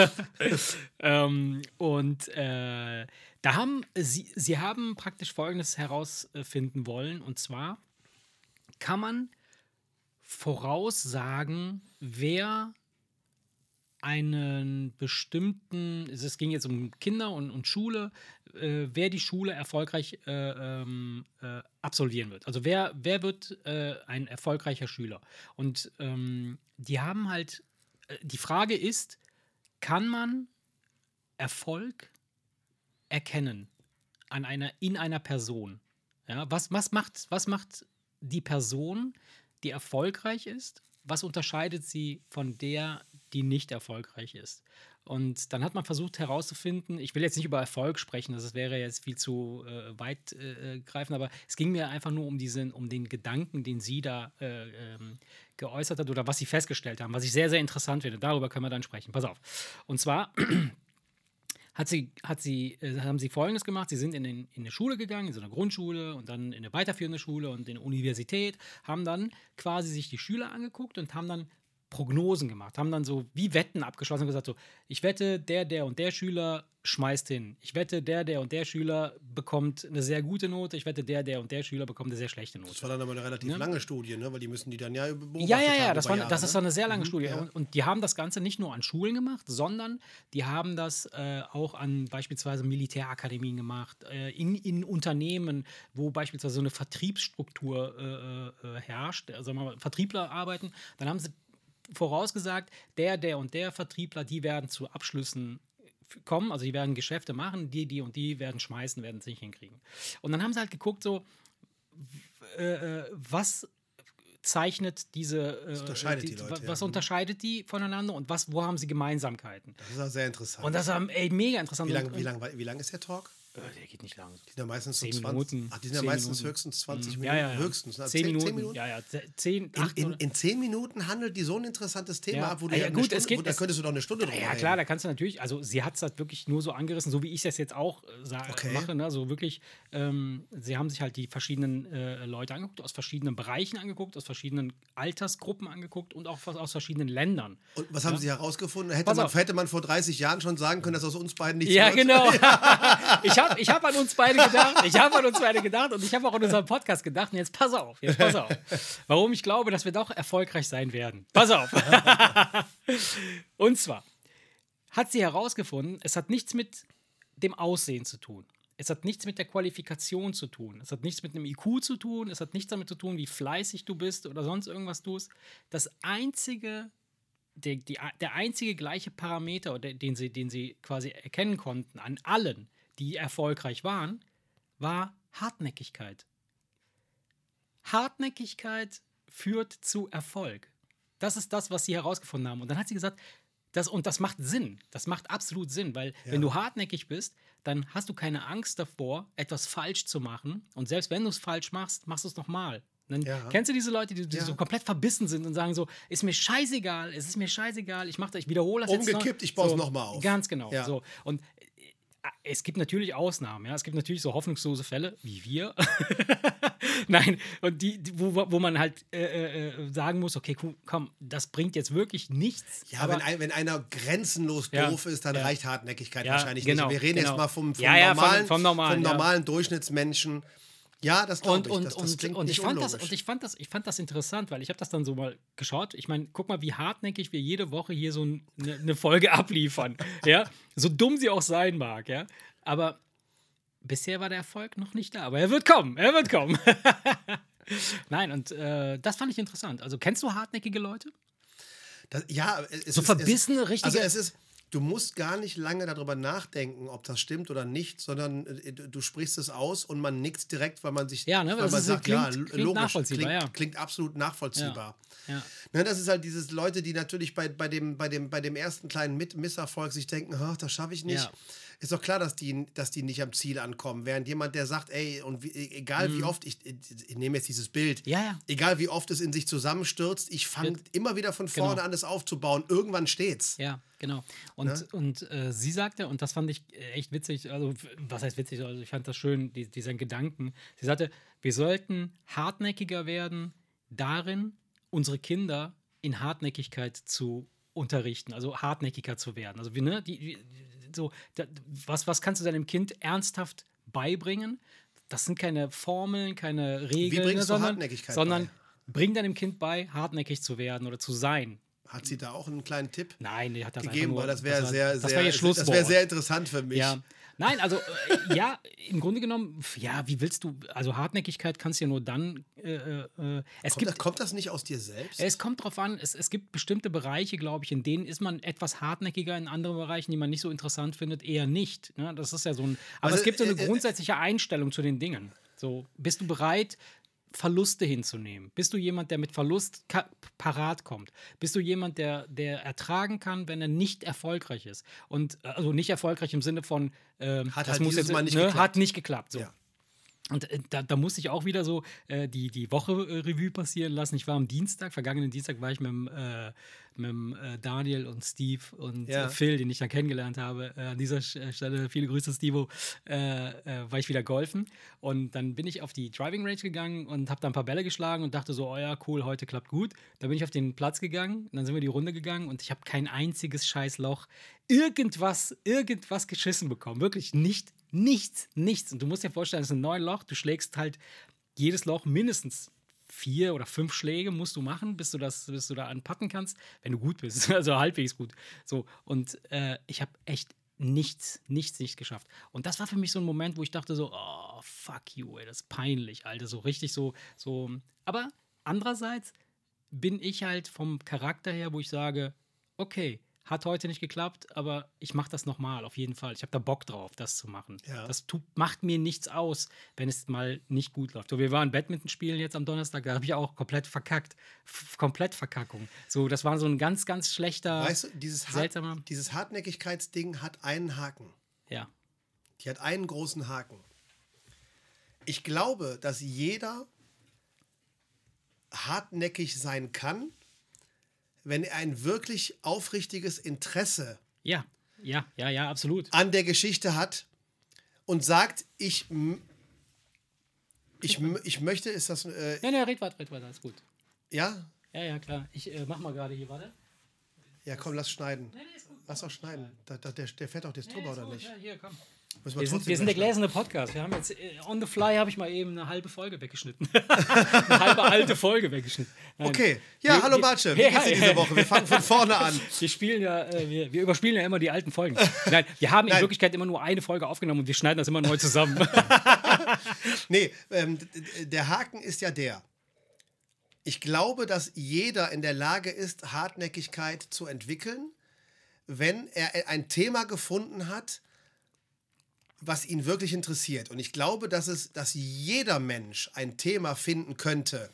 [laughs] ähm, und äh, da haben sie, sie haben praktisch Folgendes herausfinden wollen. Und zwar kann man voraussagen, wer einen bestimmten, es ging jetzt um Kinder und, und Schule, äh, wer die Schule erfolgreich äh, ähm, äh, absolvieren wird. Also wer, wer wird äh, ein erfolgreicher Schüler? Und ähm, die haben halt, äh, die Frage ist, kann man Erfolg erkennen an einer, in einer Person? Ja, was, was, macht, was macht die Person, die erfolgreich ist? was unterscheidet sie von der, die nicht erfolgreich ist? Und dann hat man versucht herauszufinden, ich will jetzt nicht über Erfolg sprechen, das wäre jetzt viel zu äh, weitgreifend, äh, aber es ging mir einfach nur um, diesen, um den Gedanken, den sie da äh, ähm, geäußert hat oder was sie festgestellt haben, was ich sehr, sehr interessant finde. Darüber können wir dann sprechen. Pass auf. Und zwar [clears throat] hat sie, hat sie, äh, haben sie Folgendes gemacht. Sie sind in, den, in eine Schule gegangen, in so eine Grundschule und dann in eine weiterführende Schule und in eine Universität, haben dann quasi sich die Schüler angeguckt und haben dann Prognosen gemacht, haben dann so wie Wetten abgeschlossen und gesagt: so, ich wette, der, der und der Schüler schmeißt hin. Ich wette, der, der und der Schüler bekommt eine sehr gute Note. Ich wette, der, der und der Schüler bekommt eine sehr schlechte Note. Das war dann aber eine relativ Ne? lange Studie, ne? weil die müssen die dann ja beobachten. Ja, ja, ja, das, war, das ist ne? so eine sehr lange Mhm, Studie. ja. Und, und die haben das Ganze nicht nur an Schulen gemacht, sondern die haben das äh, auch an beispielsweise Militärakademien gemacht, äh, in, in Unternehmen, wo beispielsweise so eine Vertriebsstruktur äh, äh, herrscht, also mal, Vertriebler arbeiten. Dann haben sie vorausgesagt, der, der und der Vertriebler, die werden zu Abschlüssen kommen, also die werden Geschäfte machen, die, die und die werden schmeißen, werden es nicht hinkriegen. Und dann haben sie halt geguckt, so, äh, äh, was zeichnet diese, äh, unterscheidet die wa- Leute, ja. was Mhm. unterscheidet die voneinander und was, wo haben sie Gemeinsamkeiten? Das ist auch sehr interessant. Und das war ey, mega interessant. wie lange lang, lang ist der Talk? Äh, der geht nicht lang. Die sind ja meistens so Zehn 20. Minuten, Ach, die sind ja meistens Minuten. höchstens 20 Mhm. Minuten. Ja, ja, ja. Höchstens. ne? Zehn, Minuten. Zehn Minuten? Ja, ja. ze- Zehn, In, acht in, in zehn Minuten handelt die so ein interessantes Thema ab, wo du Ah, ja, gut, Stunde, es geht- wo, da es- könntest du doch eine Stunde drüber Ja, reden. klar, da kannst du natürlich, also sie hat es halt wirklich nur so angerissen, so wie ich das jetzt auch äh, sa- Okay. mache, ne? so wirklich, ähm, sie haben sich halt die verschiedenen äh, Leute angeguckt, aus verschiedenen Bereichen angeguckt, aus verschiedenen Altersgruppen angeguckt und auch aus, verschiedenen Ländern. Und was haben sie herausgefunden? Hätte man, hätte man vor 30 Jahren schon sagen können, dass aus uns beiden nichts Ja, wird? genau. [laughs] ich habe ich hab an uns beide gedacht. Ich habe an uns beide gedacht und ich habe auch an unseren Podcast gedacht. Und jetzt pass auf, jetzt pass auf. Warum ich glaube, dass wir doch erfolgreich sein werden. Pass auf. [laughs] und zwar hat sie herausgefunden, es hat nichts mit dem Aussehen zu tun. Es hat nichts mit der Qualifikation zu tun. Es hat nichts mit einem IQ zu tun. Es hat nichts damit zu tun, wie fleißig du bist oder sonst irgendwas tust. Das einzige der, die, der einzige gleiche Parameter, den sie, den sie quasi erkennen konnten an allen, die erfolgreich waren, war Hartnäckigkeit. Hartnäckigkeit führt zu Erfolg. Das ist das, was sie herausgefunden haben. Und dann hat sie gesagt, das, und das macht Sinn. Das macht absolut Sinn, weil wenn du hartnäckig bist, dann hast du keine Angst davor, etwas falsch zu machen. Und selbst wenn du es falsch machst, machst du es nochmal. Dann Ja. Kennst du diese Leute, die, die Ja. so komplett verbissen sind und sagen so, ist mir scheißegal, es ist mir scheißegal, ich mache das, ich wiederhole das jetzt Umgekippt, ich baue es noch mal auf. Ganz genau. Ja. So. Und es gibt natürlich Ausnahmen, ja. Es gibt natürlich so hoffnungslose Fälle wie wir. [laughs] Nein, und die, die wo, wo man halt äh, äh, sagen muss, okay, komm, das bringt jetzt wirklich nichts. Ja, aber wenn, ein, wenn einer grenzenlos Ja, doof ist, dann ja. reicht Hartnäckigkeit Ja, wahrscheinlich genau, nicht. Wir reden genau. jetzt mal vom, vom vom- normalen, vom normalen, ja. normalen Durchschnittsmenschen. Ja, das glaube ich. und, das, das und, klingt und, ich fand das, unlogisch. und ich fand das, ich fand das interessant, weil ich habe das dann so mal geschaut. Ich meine, guck mal, wie hartnäckig wir jede Woche hier so ein- eine, eine Folge [laughs] abliefern. ja, so dumm sie auch sein mag, ja. Aber bisher war der Erfolg noch nicht da. Aber er wird kommen, er wird kommen. [laughs] Nein, und äh, das fand ich interessant. Also kennst du hartnäckige Leute? Das, ja, es So ist, verbissene, es, richtige- Also es ist, du musst gar nicht lange darüber nachdenken, ob das stimmt oder nicht, sondern äh, du sprichst es aus und man nickt direkt, weil man sich, Ja, ne, weil man sagt, klingt- ja, klingt logisch, nachvollziehbar, klingt, ja. klingt absolut nachvollziehbar. Ja. Ne, das ist halt dieses Leute, die natürlich bei, bei, dem, bei, dem, bei dem ersten kleinen Mit Misserfolg sich denken, "Ach, das schaffe ich nicht. Ist doch klar, dass die, dass die nicht am Ziel ankommen. Während jemand, der sagt, ey, und wie, egal wie oft, ich, ich nehme jetzt dieses Bild, Mhm. Ja, ja. egal wie oft es in sich zusammenstürzt, ich fange immer wieder von vorne Genau. an, es aufzubauen. Irgendwann steht's. Ja, genau. Und, Ne? und äh, sie sagte, und das fand ich äh, echt witzig, also was heißt witzig, also ich fand das schön, die, diesen Gedanken. Sie sagte, wir sollten hartnäckiger werden darin, unsere Kinder in Hartnäckigkeit zu unterrichten, also hartnäckiger zu werden. Also wie, ne, die, die, so, da, was, was kannst du deinem Kind ernsthaft beibringen? Das sind keine Formeln, keine Regeln, bringst ne, du sondern, Hartnäckigkeit sondern bei? bring deinem Kind bei, hartnäckig zu werden oder zu sein. Hat sie da auch einen kleinen Tipp Nein, die hat das gegeben? nur, Weil das wäre sehr, das sehr, das wäre sehr interessant für mich. ja. Nein, also äh, ja, im Grunde genommen, ja, wie willst du, also Hartnäckigkeit kannst du ja nur dann, äh, äh, es Kommt, gibt, das, kommt das nicht aus dir selbst? es kommt drauf an, es, es gibt bestimmte Bereiche, glaube ich, in denen ist man etwas hartnäckiger, in anderen Bereichen, die man nicht so interessant findet, eher nicht. Ne? Das ist ja so ein, aber Also, es gibt so eine äh, äh, grundsätzliche Einstellung zu den Dingen. So, bist du bereit, Verluste hinzunehmen? Bist du jemand, der mit Verlust parat kommt? Bist du jemand, der, der ertragen kann, wenn er nicht erfolgreich ist? Und äh, also nicht erfolgreich im Sinne von äh, Hat das halt muss jetzt, Mal nicht ne, geklappt. hat nicht geklappt. So. Ja. Und äh, da, da musste ich auch wieder so äh, die, die Woche äh, Revue passieren lassen. Ich war am Dienstag, vergangenen Dienstag war ich mit, dem, äh, mit äh, Daniel und Steve und Ja. äh, Phil, den ich dann kennengelernt habe. Äh, an dieser Sch- Stelle viele Grüße, Stevo. Äh, äh, war ich wieder golfen. Und dann bin ich auf die Driving Range gegangen und habe da ein paar Bälle geschlagen und dachte so, oh ja, cool, heute klappt gut. Dann bin ich auf den Platz gegangen, dann sind wir die Runde gegangen und ich habe kein einziges scheiß Loch irgendwas, irgendwas geschissen bekommen. Wirklich nicht, nichts, nichts. Und du musst dir vorstellen, es ist ein neues Loch, du schlägst halt jedes Loch mindestens vier oder fünf Schläge musst du machen, bis du das, bis du da anpatten kannst, wenn du gut bist, [laughs] also halbwegs gut. So und äh, ich habe echt nichts, nichts nicht geschafft. Und das war für mich so ein Moment, wo ich dachte so, oh fuck you, ey, das ist peinlich, Alter, so richtig so, so. Aber andererseits bin ich halt vom Charakter her, wo ich sage, okay, hat heute nicht geklappt, aber ich mache das nochmal, auf jeden Fall. Ich habe da Bock drauf, das zu machen. Ja. Das tut, macht mir nichts aus, wenn es mal nicht gut läuft. So, wir waren Badminton spielen jetzt am Donnerstag, da habe ich auch komplett verkackt. F komplett Verkackung. So, das war so ein ganz, ganz schlechter, Weißt du, dieses, Hart, seltsamer. dieses Hartnäckigkeitsding hat einen Haken. Ja. Die hat einen großen Haken. Ich glaube, dass jeder hartnäckig sein kann, wenn er ein wirklich aufrichtiges Interesse Ja, ja, ja, ja, absolut. an der Geschichte hat und sagt, ich, ich, ich möchte, ist das, äh, Ja, ne, red weiter, red weiter, ist gut. ja? Ja, ja, klar. Ich äh, mach mal gerade hier, warte. Ja, komm, lass schneiden. Nee, nee, ist gut. Lass auch schneiden. Da, da, der, der fährt doch jetzt Nee, drüber, oder gut. nicht? Ja, hier, komm. Müssen Wir sind, wir sind der gläserne Podcast. Wir haben jetzt äh, on the fly habe ich mal eben eine halbe Folge weggeschnitten. [laughs] eine halbe alte Folge weggeschnitten. Nein. Okay. Ja, Wir- hallo wir- Marce, wie Ja, geht's dir diese Woche? Wir fangen von vorne an. [laughs] Wir spielen ja, äh, wir, wir überspielen ja immer die alten Folgen. Nein, wir haben in Nein. Wirklichkeit immer nur eine Folge aufgenommen und wir schneiden das immer neu zusammen. [laughs] Nee, ähm, der Haken ist ja der. Ich glaube, dass jeder in der Lage ist, Hartnäckigkeit zu entwickeln, wenn er ein Thema gefunden hat, was ihn wirklich interessiert. Und ich glaube, dass es, dass jeder Mensch ein Thema finden könnte,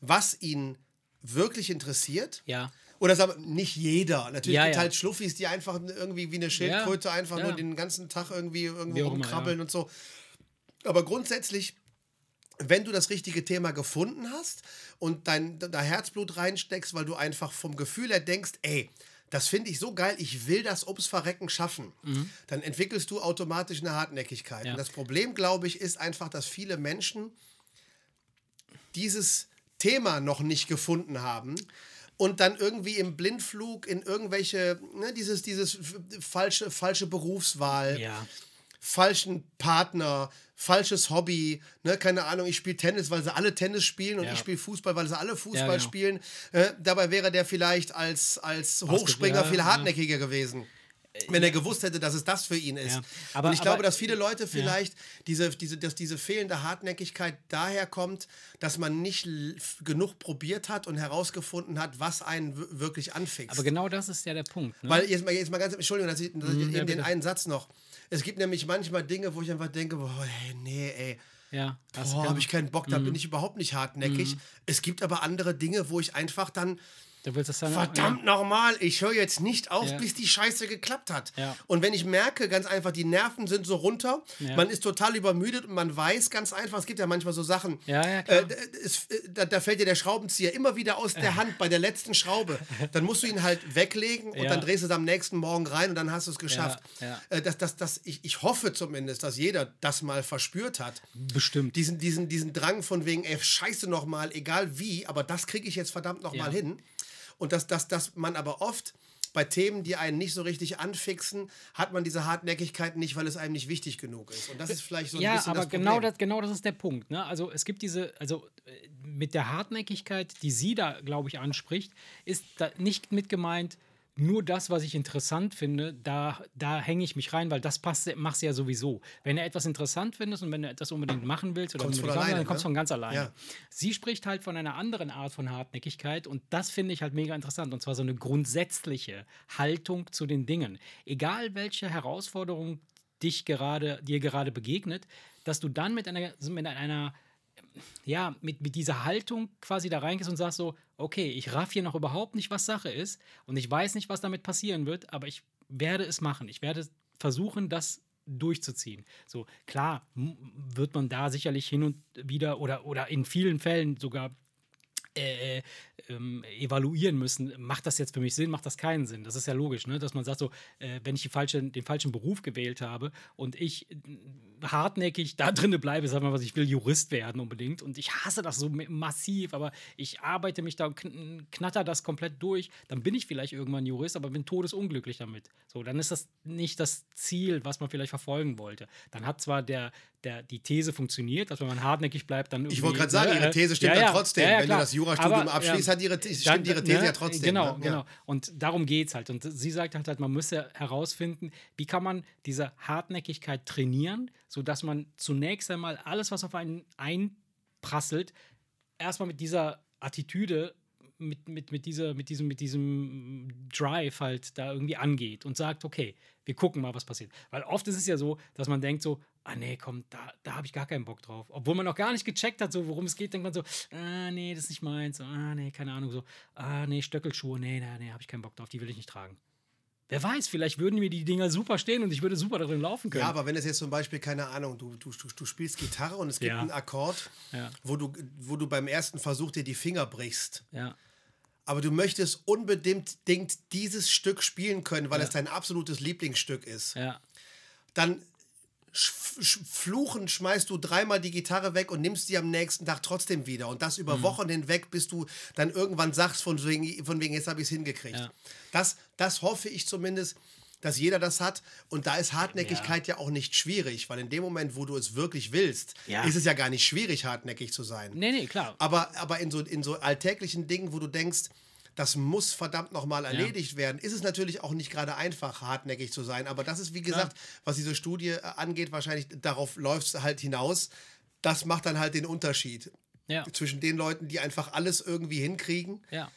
was ihn wirklich interessiert. ja. Oder sagen wir, nicht jeder. Natürlich Ja, gibt ja. halt Schluffis, die einfach irgendwie wie eine Schildkröte einfach ja. nur den ganzen Tag irgendwie irgendwo Wie auch immer, rumkrabbeln und so. Aber grundsätzlich, wenn du das richtige Thema gefunden hast und dein, dein Herzblut reinsteckst, weil du einfach vom Gefühl her denkst, ey, das finde ich so geil, ich will das ums Verrecken schaffen, dann entwickelst du automatisch eine Hartnäckigkeit. Mhm. Ja. Und das Problem, glaube ich, ist einfach, dass viele Menschen dieses Thema noch nicht gefunden haben und dann irgendwie im Blindflug in irgendwelche, ne, dieses, dieses falsche, falsche Berufswahl, Ja. Falschen Partner, falsches Hobby, ne, keine Ahnung, ich spiele Tennis, weil sie alle Tennis spielen und Ja. ich spiele Fußball, weil sie alle Fußball genau. spielen. Äh, dabei wäre der vielleicht als, als Hochspringer ja, viel ja. hartnäckiger gewesen. Wenn er gewusst hätte, dass es das für ihn ist. Ja. Aber- und ich glaube, aber- dass viele Leute vielleicht diese, diese, dass diese fehlende Hartnäckigkeit daher kommt, dass man nicht genug probiert hat und herausgefunden hat, was einen wirklich anfixt. Aber genau das ist ja der Punkt. Ne? Weil jetzt mal, jetzt mal ganz, Entschuldigung, dass ich, dass ich eben ja, den bitte. einen Satz noch. Es gibt nämlich manchmal Dinge, wo ich einfach denke, boah, ey, nee, ey, ja, boah, habe ich keinen Bock, da bin ich überhaupt nicht hartnäckig. Es gibt aber andere Dinge, wo ich einfach dann, Du willst das dann verdammt nochmal, ich höre jetzt nicht auf, Ja. bis die Scheiße geklappt hat. Ja. Und wenn ich merke, ganz einfach, die Nerven sind so runter, Ja. man ist total übermüdet und man weiß ganz einfach, es gibt ja manchmal so Sachen, Ja, ja, äh, es, äh, da, da fällt dir der Schraubenzieher immer wieder aus der [laughs] Hand bei der letzten Schraube. Dann musst du ihn halt weglegen und Ja. dann drehst du es am nächsten Morgen rein und dann hast du es geschafft. ja. Äh, das, das, das, ich, ich hoffe zumindest, dass jeder das mal verspürt hat. Bestimmt. Diesen, diesen, diesen Drang von wegen, ey, scheiße nochmal, egal wie, aber das kriege ich jetzt verdammt nochmal Ja. hin. Und dass, dass, dass man aber oft bei Themen, die einen nicht so richtig anfixen, hat man diese Hartnäckigkeit nicht, weil es einem nicht wichtig genug ist. Und das ist vielleicht so ein ja, bisschen aber das genau das, genau das ist der Punkt. Ne? Also es gibt diese, also äh, mit der Hartnäckigkeit, die sie da, glaube ich, anspricht, ist da nicht mit gemeint, nur das, was ich interessant finde, da, da hänge ich mich rein, weil das passt, machst du ja sowieso. Wenn du etwas interessant findest und wenn du etwas unbedingt machen willst oder Kommt's von alleine, dann kommst du ne? von ganz alleine. Ja. Sie spricht halt von einer anderen Art von Hartnäckigkeit und das finde ich halt mega interessant. Und zwar so eine grundsätzliche Haltung zu den Dingen. Egal welche Herausforderung dich gerade, dir gerade begegnet, dass du dann mit einer, mit einer ja, mit, mit dieser Haltung quasi da reingehst und sagst so, okay, ich raff hier noch überhaupt nicht, was Sache ist und ich weiß nicht, was damit passieren wird, aber ich werde es machen. Ich werde versuchen, das durchzuziehen. So, klar wird man da sicherlich hin und wieder oder, oder in vielen Fällen sogar äh, äh, ähm, evaluieren müssen, macht das jetzt für mich Sinn, macht das keinen Sinn. Das ist ja logisch, ne? dass man sagt so, äh, wenn ich falsche, den falschen Beruf gewählt habe und ich äh, hartnäckig da drinne bleibe, sag mal was, ich will Jurist werden unbedingt und ich hasse das so massiv, aber ich arbeite mich da und knatter das komplett durch, dann bin ich vielleicht irgendwann Jurist, aber bin todesunglücklich damit. So, dann ist das nicht das Ziel, was man vielleicht verfolgen wollte. Dann hat zwar der, der, die These funktioniert, dass wenn man hartnäckig bleibt, dann Ich wollte gerade sagen, ne, ihre These stimmt ja, dann trotzdem. Ja, wenn du das Jurastudium abschließt, hat ihre, stimmt dann, ihre These ne, ja trotzdem. Genau, ne? genau. Und darum geht es halt. Und sie sagt halt, halt, man müsse herausfinden, wie kann man diese Hartnäckigkeit trainieren, sodass man zunächst einmal alles, was auf einen einprasselt, erstmal mit dieser Attitüde mit, mit, mit, dieser, mit, diesem, mit diesem Drive halt da irgendwie angeht und sagt, okay, wir gucken mal, was passiert. Weil oft ist es ja so, dass man denkt so, ah nee, komm, da, da habe ich gar keinen Bock drauf. Obwohl man noch gar nicht gecheckt hat, so worum es geht, denkt man so, ah nee, das ist nicht meins, ah nee, keine Ahnung, so, ah nee, Stöckelschuhe, nee, nee, nee, habe ich keinen Bock drauf, die will ich nicht tragen. Wer weiß, vielleicht würden mir die Dinger super stehen und ich würde super darin laufen können. Ja, aber wenn es jetzt zum Beispiel, keine Ahnung, du, du, du spielst Gitarre und es gibt ja. einen Akkord, ja. wo, du, wo du beim ersten Versuch dir die Finger brichst. Ja aber du möchtest unbedingt dieses Stück spielen können, weil ja. es dein absolutes Lieblingsstück ist. Ja. Dann fluchen schmeißt du dreimal die Gitarre weg und nimmst die am nächsten Tag trotzdem wieder. Und das über mhm. Wochen hinweg, bis du dann irgendwann sagst, von wegen, von wegen jetzt habe ich es hingekriegt. Ja. Das, das hoffe ich zumindest, dass jeder das hat. Und da ist Hartnäckigkeit ja. ja, auch nicht schwierig, weil in dem Moment, wo du es wirklich willst, ja. ist es ja gar nicht schwierig, hartnäckig zu sein. Nee, nee, klar. Aber, aber in, so, in so alltäglichen Dingen, wo du denkst, das muss verdammt nochmal erledigt ja. werden. Ist es natürlich auch nicht gerade einfach, hartnäckig zu sein. Aber das ist, wie gesagt, ja. was diese Studie äh, angeht, wahrscheinlich darauf läuft es halt hinaus. Das macht dann halt den Unterschied ja. zwischen den Leuten, die einfach alles irgendwie hinkriegen. Ja.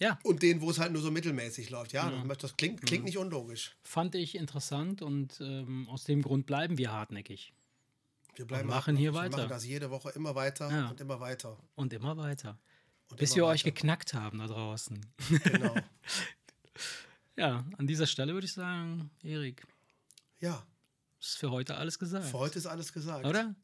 Ja. Und denen, wo es halt nur so mittelmäßig läuft. Ja, ja. das klingt, klingt ja. nicht unlogisch. Fand ich interessant und ähm, aus dem Grund bleiben wir hartnäckig. Wir bleiben und machen hier weiter. Wir machen das jede Woche immer weiter ja. und immer weiter. Und immer weiter. Und Bis wir weiter. euch geknackt haben da draußen. Genau. [laughs] ja, an dieser Stelle würde ich sagen, Erik. Ja. Ist für heute alles gesagt. Für heute ist alles gesagt. Oder?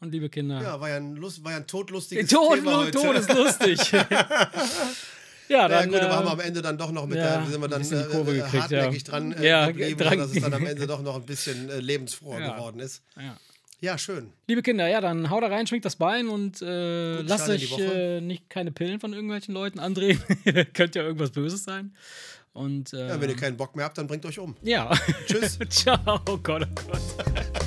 Und liebe Kinder. Ja, war ja ein, Lust, war ja ein todlustiges Tod, Thema heute. Todeslustig. [laughs] [laughs] Ja, dann. Ja, gut, aber haben wir am Ende dann doch noch mit ja, der, sind wir dann äh, gekriegt, hartnäckig ja. dran äh, ja, geblieben, dran, dass es dann am Ende doch noch ein bisschen äh, lebensfroher geworden ist. Ja. Ja, schön. Liebe Kinder, ja, dann haut da rein, schwingt das Bein und äh, lasst euch äh, nicht keine Pillen von irgendwelchen Leuten andrehen. [laughs] Könnte ja irgendwas Böses sein. Und, äh, ja, wenn ihr keinen Bock mehr habt, dann bringt euch um. Ja. Tschüss. [laughs] Ciao. Oh Gott, oh Gott.